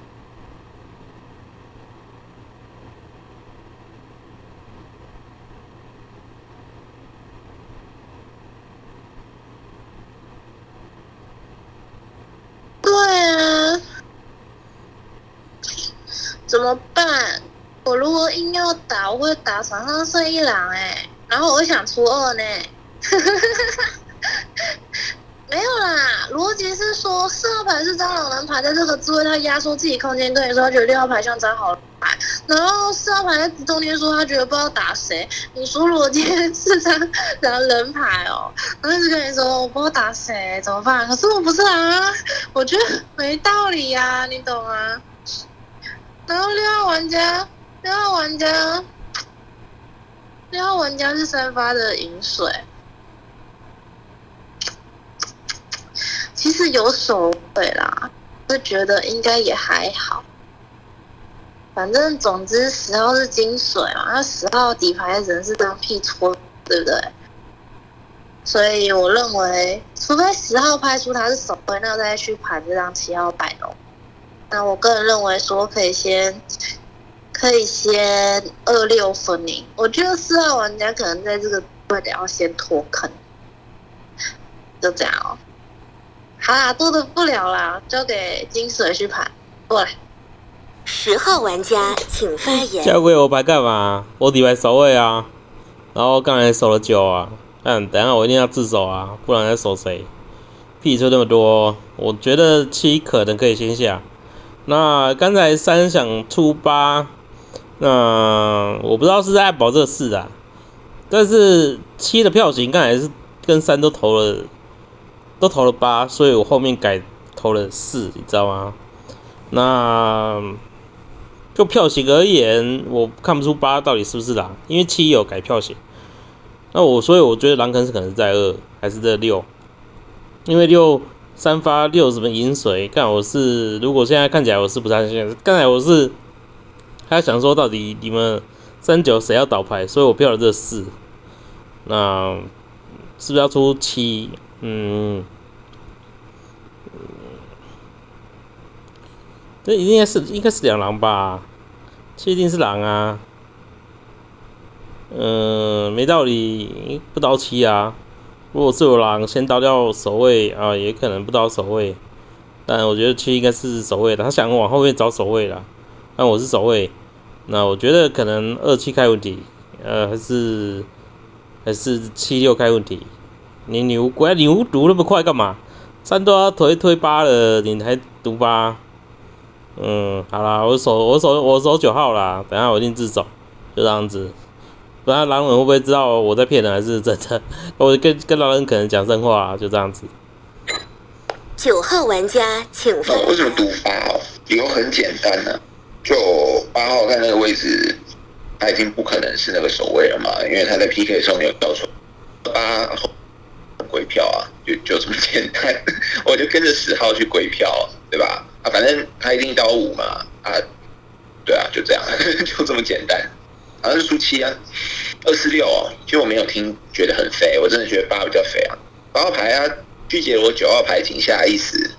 对啊，怎么办？我如果硬要打，我会打场上剩一狼哎、然后我想出二呢。没有啦，逻辑是说四号牌是张老人牌，在这个智慧他压缩自己空间，跟你说他觉得六号牌像张好人牌，然后四号牌在中间说他觉得不知道打谁，你说逻辑是张狼人牌哦，然后就跟你说我不知道打谁怎么办？可是我不是狼啊，我觉得没道理呀、你懂吗？然后六号玩家，六号玩家，六号玩家是三发的饮水，其实有守卫啦，是觉得应该也还好。反正总之十号是金水嘛，那十号底牌人是当屁戳，对不对？所以我认为，除非十号拍出他是守卫，那再去盘这张七号摆龙。那我个人认为说，可以先可以先二六分明。我觉得四号玩家可能在这个位置要先脱坑，就这样哦。好啦，多的不了啦，交给金水去盘过来。十号玩家请发言。交给我牌干嘛？我底牌守卫啊，然后刚才守了九啊，但等下我一定要自守啊，不然要守谁？屁出那么多，我觉得七可能可以先下。那刚才三想出八，那我不知道是在保这四啊，但是七的票型刚才是跟三都投了，都投了八，所以我后面改投了四，你知道吗？那就票型而言，我看不出八到底是不是狼，因为七有改票型。那我所以我觉得狼坑是可能在二还是在六，因为六三发六什么饮水，看我是如果现在看起来我是不太信，刚才我是还想说到底你们三九谁要倒牌，所以我票了这四，那是不是要出七？嗯。这一定是应该是两狼吧？确定是狼啊？嗯，没道理不刀七啊。如果是有狼，先刀掉守卫啊，也可能不刀守卫。但我觉得七应该是守卫的，他想往后面找守卫了。但我是守卫，那我觉得可能二七开问题，呃，还是还是七六开问题。你牛鬼牛读那么快干嘛？三都要推推八了，你还读八？嗯，好啦，我守我守我守九号啦，等下我一定自首，就这样子。不然狼人会不会知道我在骗人还是真的？我跟跟狼人可能讲真话，就这样子。九号玩家请发。为什么赌八号？理由很简单呢，就八号在那个位置，他已经不可能是那个守卫了嘛，因为他在 PK 的时候没有掉出八号鬼票啊，就就这么简单，我就跟着十号去鬼票，对吧？啊，反正他一定刀五嘛，啊，对啊，就这样，就这么简单。好像是输七啊，二四六哦，其实我没有听，觉得很肥，我真的觉得八比较肥啊。八号牌啊，拒绝我九号牌井下意思，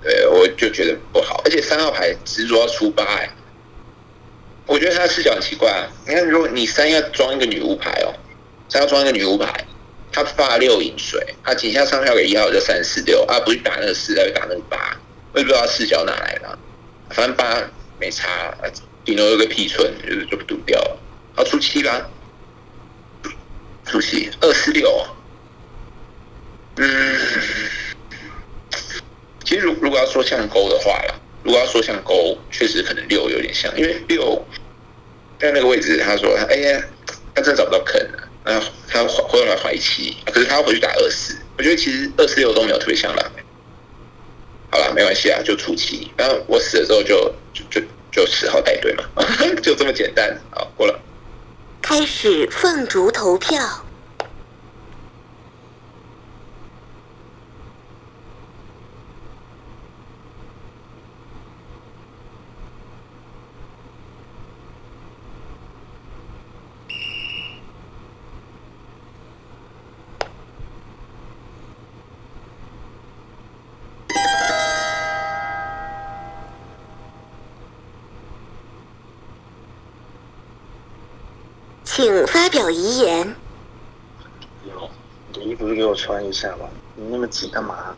对，我就觉得不好。而且三号牌执着要出八哎，我觉得他视角很奇怪啊。你看，如果你三要装一个女巫牌哦，三要装一个女巫牌，他发六饮水，他井下上票给一号就三四六啊，不去打那个四，再去打那个八。我也不知道视角哪来的，反正八没差，顶多有个屁寸，就是就赌掉了。好，出七吧，出七二四六。嗯，其实如如果要说像勾的话啦，如果要说像勾，确实可能六有点像，因为六在那个位置，他说哎呀，他真的找不到坑了，然后他回来怀七，可是他要回去打二四，我觉得其实二四六都没有特别像狼。好了，没关系啊，就出七。然后我死了之后就就就就十号带队嘛，就这么简单。好，过了。开始凤竹投票。请发表遗言。有，你的衣服就给我穿一下吧，你那么急干嘛？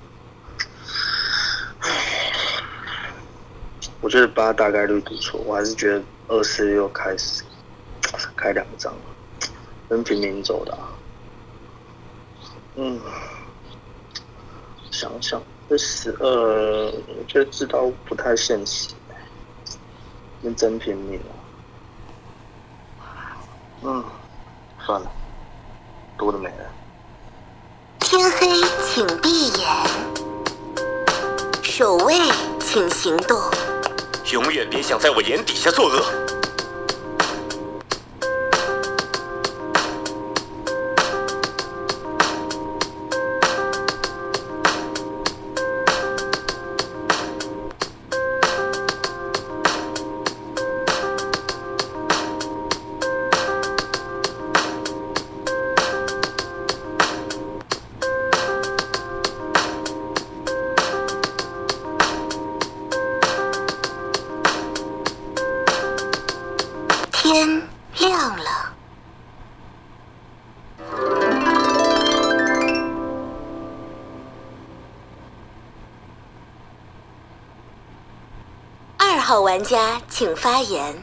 我觉得八大概率不错，我还是觉得二四六开始 开两张，跟平民走的。啊嗯，想想这十二，我觉得这刀不太现实，跟真平民啊。嗯，算了，多的没了。天黑，请闭眼。守卫，请行动。永远别想在我眼底下作恶。请发言。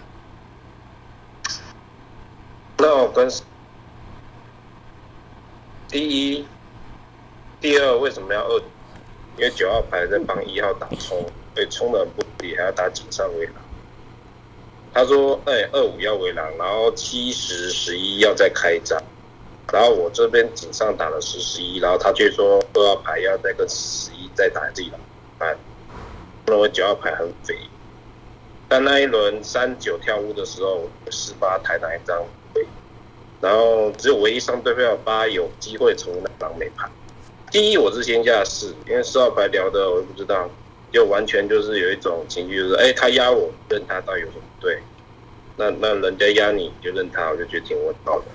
那我跟第一、第二为什么要二？因为九号牌在帮一号打冲，所以冲的不利，还要打井上围狼。他说：“哎，二五要围狼，然后七十、十一要再开张。然后我这边井上打了十、十一，然后他却说二号牌要再跟十一再打自己狼。哎，认为九号牌很肥。但那一轮三九跳屋的时候，十八抬哪一张？然后只有唯一上对票八有机会成为那狼美牌。第一，我是先下四，因为四号牌聊的我也不知道，就完全就是有一种情绪，就是哎，他压我，认他到底有什么对？那那人家压你就认他，我就觉得挺稳当的。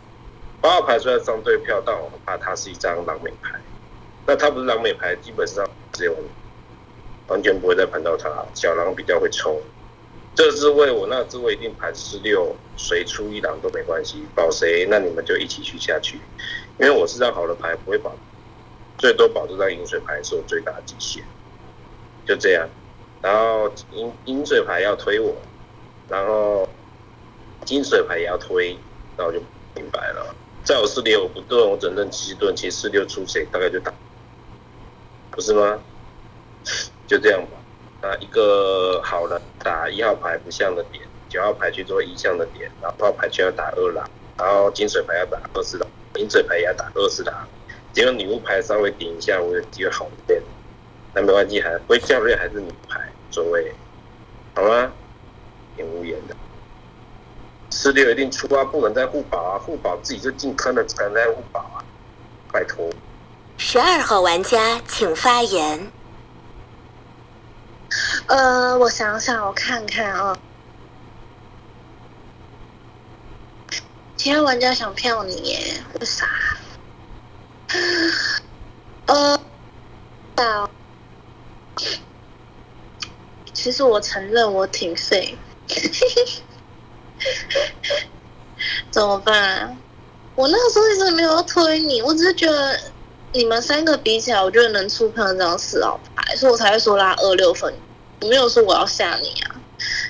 八号牌虽然上对票，但我怕他是一张狼美牌。那他不是狼美牌，基本上只有完全不会再盘到他。小狼比较会冲。这滋味我那滋味一定盘四六，谁出一档都没关系，保谁那你们就一起去下去。因为我是张好的牌，不会保，最多保这张饮水牌是我最大的极限。就这样，然后饮饮水牌要推我，然后金水牌也要推，那我就明白了。在我四六我不盾，我只能七盾，其实四六出谁大概就打，不是吗？就这样吧。啊，一个好人打一号牌不像的点，九号牌去做一项的点，然后号牌就要打二狼，然后金水牌要打二四狼，银水牌也要打二四狼，只有女巫牌稍微顶一下，我有机会好一点。那没关系，还归教练还是女牌，无所谓，好吗？挺无言的。四六一定出啊，不能再互保啊，互保自己就进坑了，才能再互保啊，拜托。十二号玩家请发言。呃，我想想，我看看啊。其他玩家想票你耶？为啥？呃，啊，其实我承认我挺废，怎么办？我那个时候一直没有推你，我只是觉得你们三个比起来，我觉得能出票这张四号牌，所以我才会说拉二六分。我没有说我要吓你啊，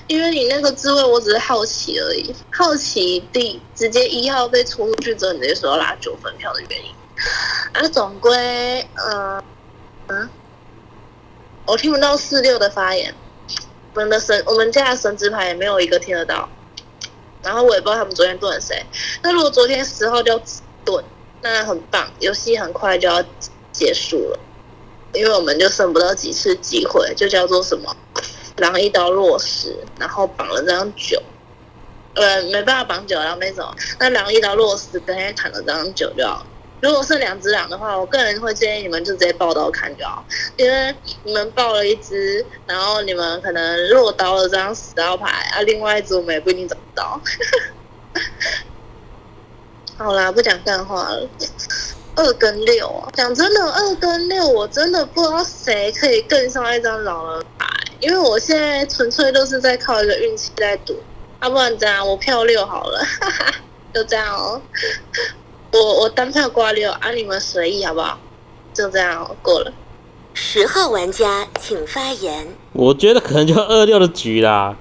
因为你那个滋味，我只是好奇而已。好奇第直接一号被冲出去之后，你直接说要拉九分票的原因。啊，总归，嗯嗯，我听不到四六的发言。我们的神，我们家的神职牌也没有一个听得到。然后我也不知道他们昨天炖谁。那如果昨天十号就炖，那很棒，游戏很快就要结束了。因为我们就剩不到几次机会，就叫做什么，狼一刀落石，然后绑了张九，呃，没办法绑九，然后没走，那狼一刀落石，等下砍了张九就好。如果是两只狼的话，我个人会建议你们就直接抱刀砍就好，因为你们抱了一只，然后你们可能落刀了这张十刀牌，啊，另外一只我们也不一定找不到。好啦，不讲干话了。二跟六啊，讲真的，二跟六我真的不知道谁可以更上一张老人牌，因为我现在纯粹都是在靠一个运气在赌，要不然这样我票六好了，哈哈，就这样哦，我我单票挂六，啊你们随意好不好？就这样、哦、过了。十号玩家请发言。我觉得可能就二六的局啦，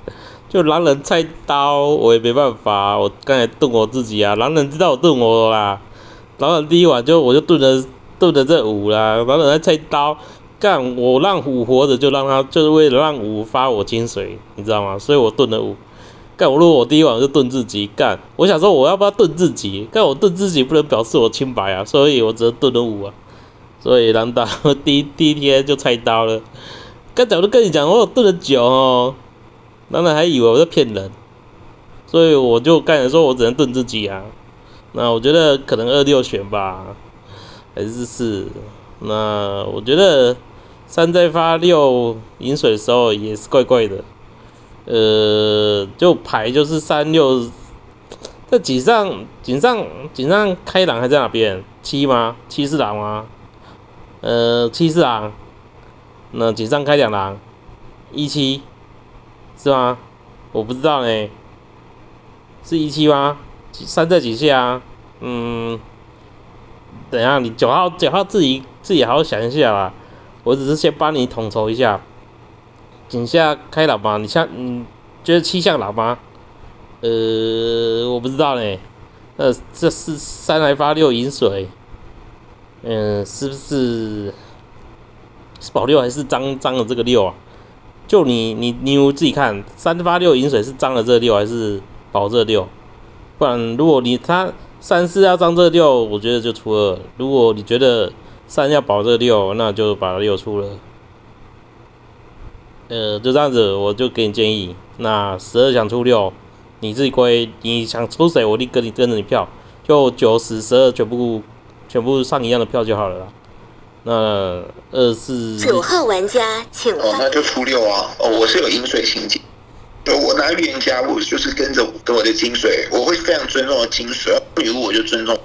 就狼人菜刀，我也没办法，我刚才炖我自己啊，狼人知道我炖我啦。狼人第一晚就我就炖了炖了这五啦，狼人菜刀干，我让五活着就让他就是为了让五发我金水，你知道吗？所以我炖了五。干我如果我第一晚就炖自己干，我想说我要不要炖自己？干我炖自己不能表示我清白啊，所以我只能炖了五啊。所以狼打 第一第一天就菜刀了。刚才我都跟你讲，我有炖了九哦，当然还以为我在骗人，所以我就刚才说我只能炖自己啊。那我觉得可能二六选吧，还是四。那我觉得三再发六饮水的时候也是怪怪的。呃，就牌就是三六，在井上井上井上开狼还在哪边？七吗？七是狼吗？呃，七是狼。那井上开两狼，一七是吗？我不知道呢，是一七吗？三在几下啊？嗯，等下你九号九号自己自己好好想一下啦。我只是先帮你统筹一下，井下开了吧？你下嗯觉得七像狼吗？呃，我不知道嘞。呃，这是三来发六饮水，嗯，是不是是保六还是脏脏的这个六啊？就你你你自己看，三发六饮水是张了这六还是保这六？不然如果你他三四要张这六，我觉得就出二；如果你觉得三要保这六，那就把六出了。呃，就这样子，我就给你建议。那十二想出六。你自己归，你想出谁，我立跟你跟着你票，就九十十二全部全部上一样的票就好了啦。那二四九号玩家请哦，那就出六啊。哦，我是有饮水情节，对我拿预言家，我就是跟着跟我的金水，我会非常尊重金水。女巫我就尊重，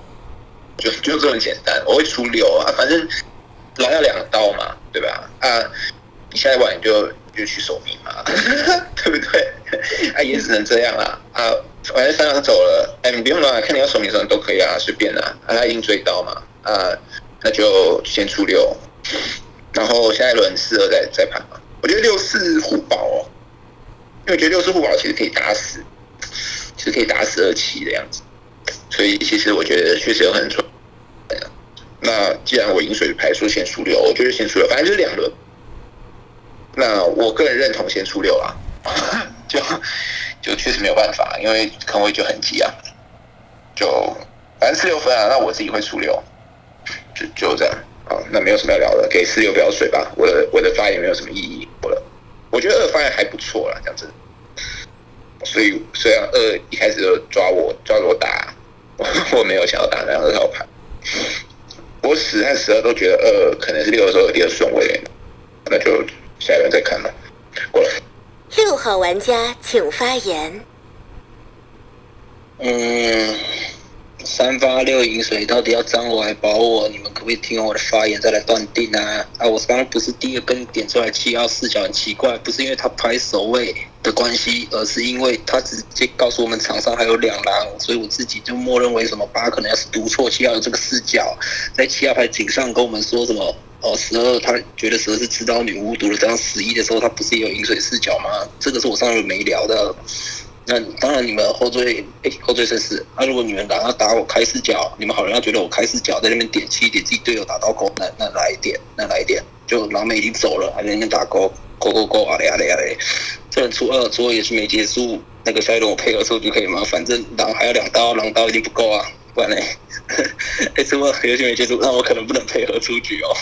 就就这么简单。我会出六啊，反正拿了两刀嘛，对吧？啊，你下一晚就就去守命嘛，对不对？啊，也只能这样啦。啊，反正三狼走了，哎，你不用了，看你要守命什么都可以啊，随便啦。啊，他硬追刀嘛，啊，那就先出六，然后下一轮四二再再盘嘛。我觉得六四互保哦，因为我觉得六四互保其实可以打死，其实可以打死二七的样子，所以其实我觉得确实有很准。那既然我饮水牌说先出六，我觉得先出六，反正就是两轮。那我个人认同先出六啊。就就确实没有办法，因为坑位就很急啊。就反正四六分啊，那我自己会出六，就就这样啊。那没有什么要聊的，给四六标水吧。我的我的发言没有什么意义了。我觉得二发言还不错啦，这样子。所以虽然二一开始就抓我抓着我打，我没有想要打那二号牌。我十和十二都觉得二可能是六的时候有第二顺位，那就下一轮再看吧。过了。六号玩家请发言。嗯，三发六饮水到底要张我还保我？你们可不可以听我的发言再来断定啊？啊，我刚刚不是第一个跟你点出来七号视角很奇怪，不是因为他排守卫的关系，而是因为他直接告诉我们场上还有两狼，所以我自己就默认为什么八可能要是读错七号的这个视角，在七号牌井上跟我们说什么？哦，十二他觉得十二是知道女巫读了，张十一的时候他不是也有饮水视角吗？这个是我上回没聊的。那当然你们后缀哎后缀是是，那如果你们打要打我开视角，你们好人要觉得我开视角在那边点七点自己队友打到勾，那那来一点，那来一点，就狼妹已经走了，还在那边打勾勾勾勾啊嘞啊嘞啊嘞，这人初二初二也是没结束，那个下一轮我配合出就可以吗？反正狼还有两刀，狼刀已经不够啊。不然嘞，哎，什么游戏没结束，那我可能不能配合出局哦。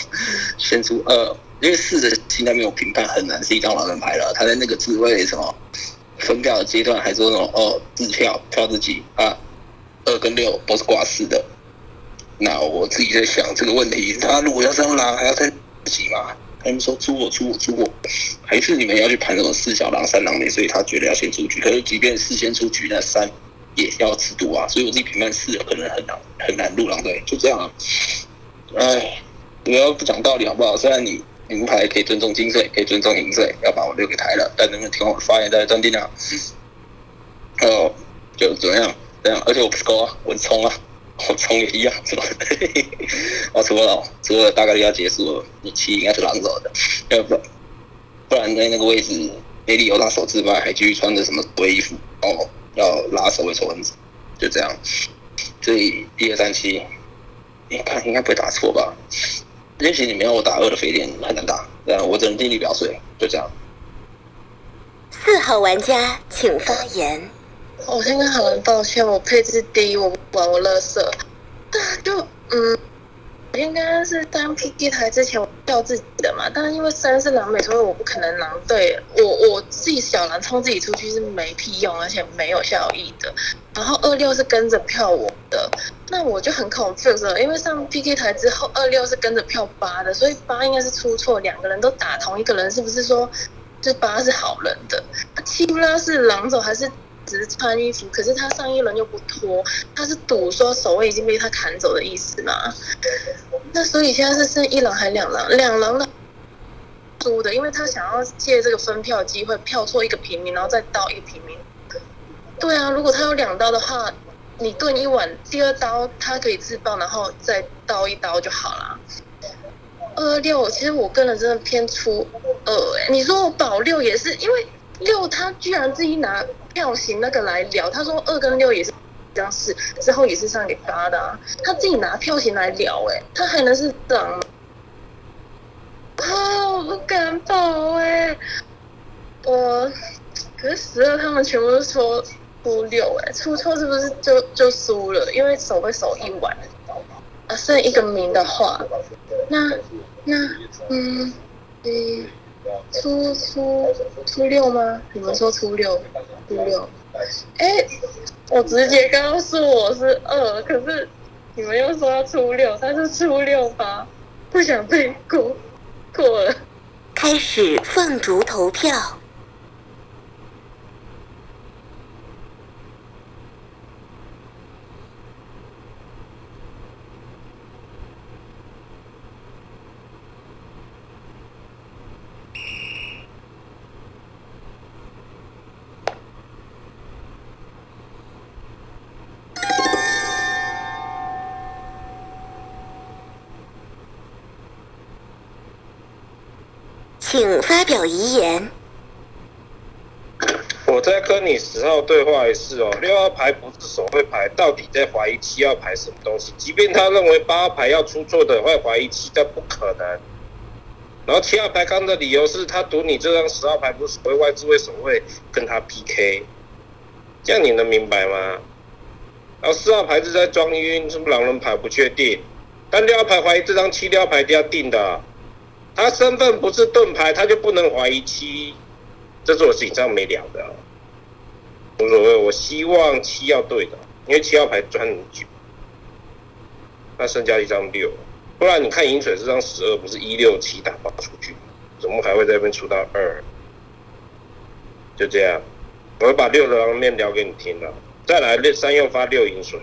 先出二，因为四的现在没有评判，很难是一张狼人牌了。他在那个自位什么分票的阶段，还是那种哦自票票自己啊，二跟六都是挂四的。那我自己在想这个问题，他如果要这样拉，还要再自己吗？他们说出我出我出我，还是你们要去盘什么四小狼三狼没？所以他觉得要先出局。可是即便事先出局，那三。也要吃毒啊，所以我自己评判四可能很难很难入狼队，就这样啊。哎，不要不讲道理好不好？虽然你名牌可以尊重金税，可以尊重银税，要把我留给台了，但能不能听我发言再来断定啊？哦，就怎么样？这样，而且我不是勾啊，我是冲啊，我冲也一样，是吧？我错了，错了，大概率要结束了，你七应该是狼走的，要不不然在那个位置没理由让手自败，还继续穿着什么鬼衣服哦。要拉手位抽蚊子，就这样。所以一二三七，你看应该不会打错吧？也许你没有我打二的飞点很难打，这样我只能尽力表水，就这样。四号玩家请发言。我先跟好人道歉，我配置低，我不玩我乐色，就嗯。应该是当 PK 台之前我叫自己的嘛，但是因为三是狼美，所以我不可能狼队。我我自己小狼冲自己出去是没屁用，而且没有效益的。然后二六是跟着票我的，那我就很 confused，因为上 PK 台之后二六是跟着票八的，所以八应该是出错，两个人都打同一个人，是不是说这八是好人的？七不知道是狼走还是只是穿衣服，可是他上一轮又不脱，他是赌说守卫已经被他砍走的意思嘛？那所以现在是剩一狼还两狼？两狼的输的，因为他想要借这个分票机会票错一个平民，然后再刀一个平民。对啊，如果他有两刀的话，你炖一碗，第二刀他可以自爆，然后再刀一刀就好了。二六，其实我个人真的偏出二哎。你说我保六也是因为六他居然自己拿票型那个来聊，他说二跟六也是相似，之后也是上给发的啊，他自己拿票型来聊、欸，哎，他还能是这样吗？啊，我不敢保哎、我可是十二他们全部都说初六哎、出错是不是就就输了？因为手会手一晚啊，剩一个名的话，那那嗯嗯，初初初六吗？你们说初六？初六？哎、我直接告诉我是二，可是你们又说要初六，他是初六吧，不想被过过了。开始放逐投票。请发表遗言。我在跟你十号对话一次哦，六号牌不是手绘牌，到底在怀疑七号牌什么东西？即便他认为八号牌要出错的，会怀疑七，但不可能。然后七号牌刚的理由是他赌你这张十号牌不是手绘外置位手绘，跟他 PK，这样你能明白吗？然后四号牌是在装晕，是不是狼人牌不确定？但六号牌怀疑这张七，六号牌一定要定的。他身份不是盾牌，他就不能怀疑七，这是我紧张没聊的。无所谓，我希望七要对的，因为七号牌赚很久，那剩下一张六，不然你看饮水这张十二不是一六七打包出去，怎么还会在那边出到二？就这样，我会把六的方面聊给你听了。再来六三又发六饮水，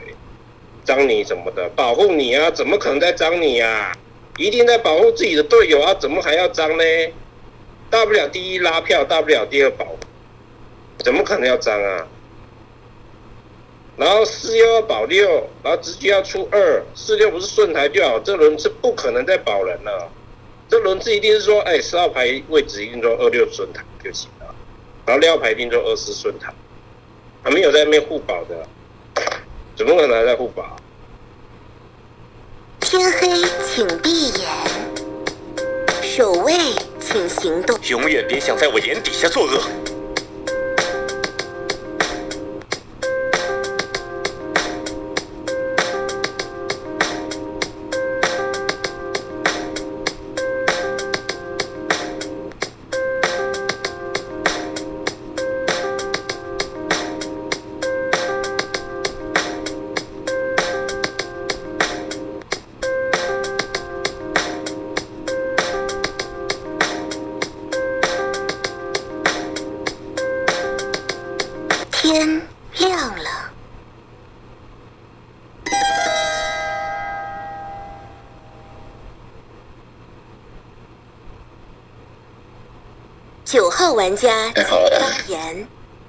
张你什么的，保护你啊，怎么可能在张你啊？一定在保护自己的队友啊，怎么还要张呢？大不了第一拉票，大不了第二保，怎么可能要张啊？然后四又要保六，然后直接要出二，四六不是顺台就好，这轮次不可能再保人了。这轮次一定是说，哎，十号牌位置一定做二六顺台就行了，然后六号牌一定做二四顺台，还没有在那边互保的，怎么可能还在互保？天黑，请闭眼。守卫，请行动。永远别想在我眼底下作恶。号玩家发言。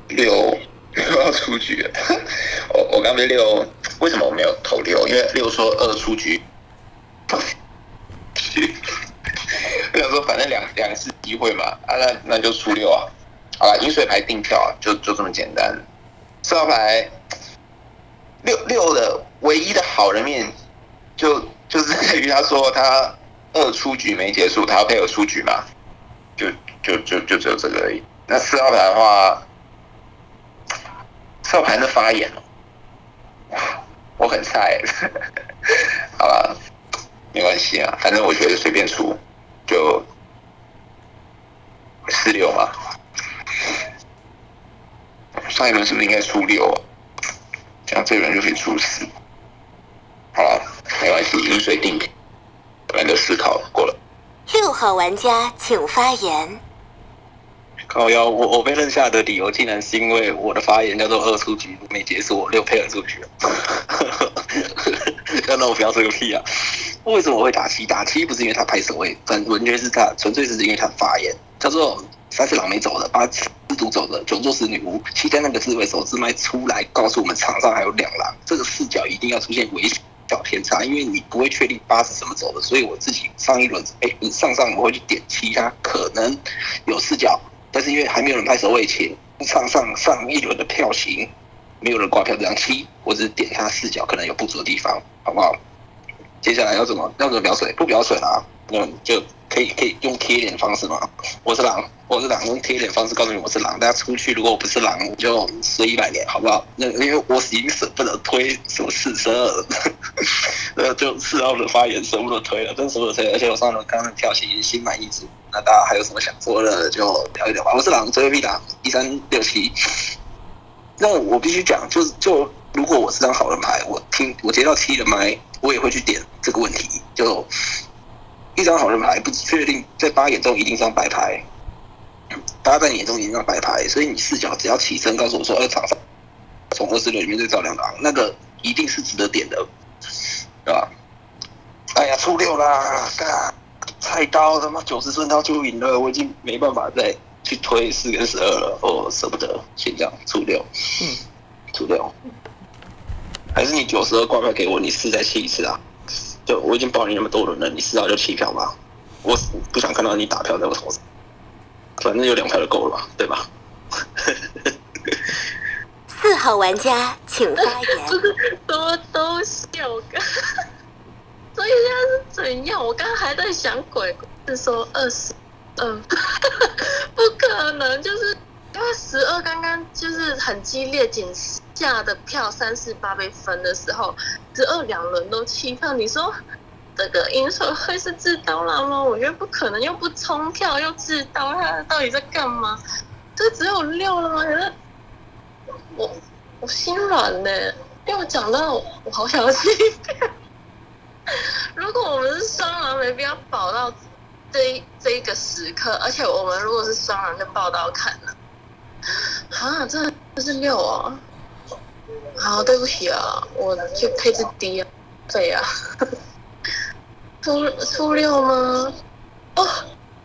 六 六要出局了。我我刚被六，为什么我没有投六？因为六说二出局。我想说，反正两两次机会嘛，啊，那那就出六啊。好了，饮水牌定票啊，就就这么简单。四号牌六六的唯一的好人面，就就是在于他说他二出局没结束，他要配合出局嘛，就就就只有这个而已。那四号牌的话，四号牌的发言，我很菜，好吧，没关系啊，反正我觉得随便出就四六嘛。上一轮是不是应该出六啊？这样这轮就可以出四。好了，没关系，饮水定，本来就思考过了。六号玩家请发言。靠腰，我我被认下的理由竟然是因为我的发言叫做二出局没结束，我六配合出局了。要让我表这个屁啊！为什么我会打七？打七不是因为他拍手位，完完全是他纯粹是因为他发言叫做三四郎没走的，八四毒走的，九座使女巫，期待那个智慧手指麦出来告诉我们场上还有两狼，这个视角一定要出现微小偏差，因为你不会确定八是怎么走的，所以我自己上一轮哎上上我会去点七，他可能有视角。但是因为还没有人拍首尾前，上上上一轮的票型，没有人挂票这样七，我只是点一下视角可能有不足的地方，好不好？接下来要怎么要怎么表水？不表水啊，那就可以可以用贴脸方式吗。我是狼，我是狼，用贴脸方式告诉你我是狼。大家出去，如果我不是狼，我就睡一百年，好不好？那因为我已经舍不得推什么四十二，呃，就四号的发言舍不得推了，真舍不得推。而且我上轮刚刚跳起心满意足。那大家还有什么想说的，就聊一聊吧。我是狼，最后必打一三六七。那我必须讲，就是就如果我是张好人牌，我听我接到七的麦，我也会去点这个问题。就一张好人牌，不确定在八眼中一定是张白牌，大家在眼中一定是白牌，所以你视角只要起身告诉我说，二场上从二十六里面再找两张，那个一定是值得点的，对吧？哎呀，初六啦，干菜刀他妈九十寸刀就赢了，我已经没办法再去推四跟十二了，我舍不得，先这样初六，嗯，初六，还是你九十二挂票给我，你试再弃一次啊？就我已经保你那么多轮了，你四号就弃票吧，我不想看到你打票在我头上，反正有两票就够了吧，对吧？四号玩家请发言。什么东西？我刚，所以现在是怎样？我刚刚还在想鬼是说二十二，不可能，就是因为十二刚刚就是很激烈减下的票三四八被分的时候，十二两轮都弃票，你说这个银手会是自刀狼吗？我觉得不可能，又不冲票又自刀，他到底在干嘛？这只有六了吗？可是我我心软呢，因为我讲到我好想要弃票。如果我们是双狼，没必要保到这一这一个时刻，而且我们如果是双狼，就报到看了。啊，这这是六哦。好，对不起啊，我就配置低啊，对啊、初初六吗？哦，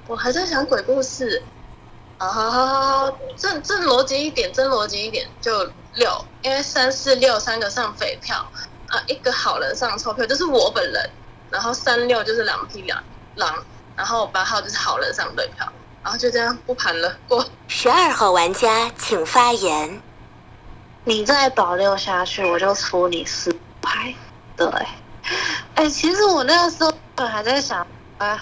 我还在想鬼故事。啊好好好，正正逻辑一点，正逻辑一点，就六，因为三四六三个上匪票啊，一个好人上钞票，就是我本人，然后三六就是两匹两狼，然后八号就是好人上对票，然后就这样不盘了过。十二号玩家请发言。你再保留下去，我就出你四牌。对，哎、其实我那个时候还在想，哎，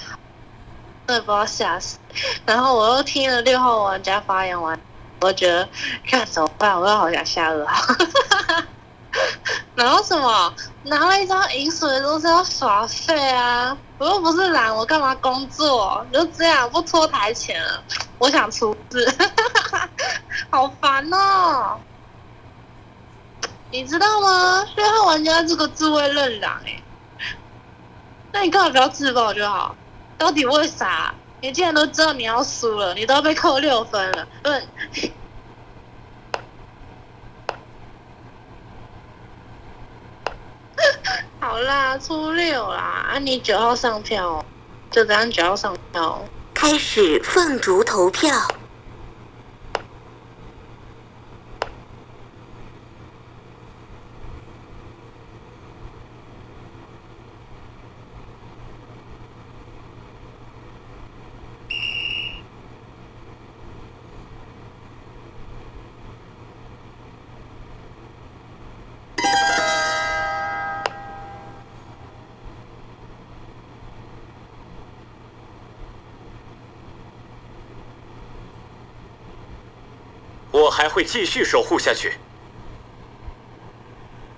真的不知道吓死。然后我又听了六号玩家发言完，我觉得看怎么办，我又好想下二号。然后什么拿了一张饮水都是要耍废啊！我又不是懒，我干嘛工作？就这样不拖台前了，我想出事，好烦哦！你知道吗？六号玩家这个自卫认狼哎、那你干嘛不要自爆就好？到底为啥？你既然都知道你要输了，你都要被扣六分了，嗯。好啦，初六啦，啊，你九号上票，就这样九号上票。开始凤竹投票。我还会继续守护下去。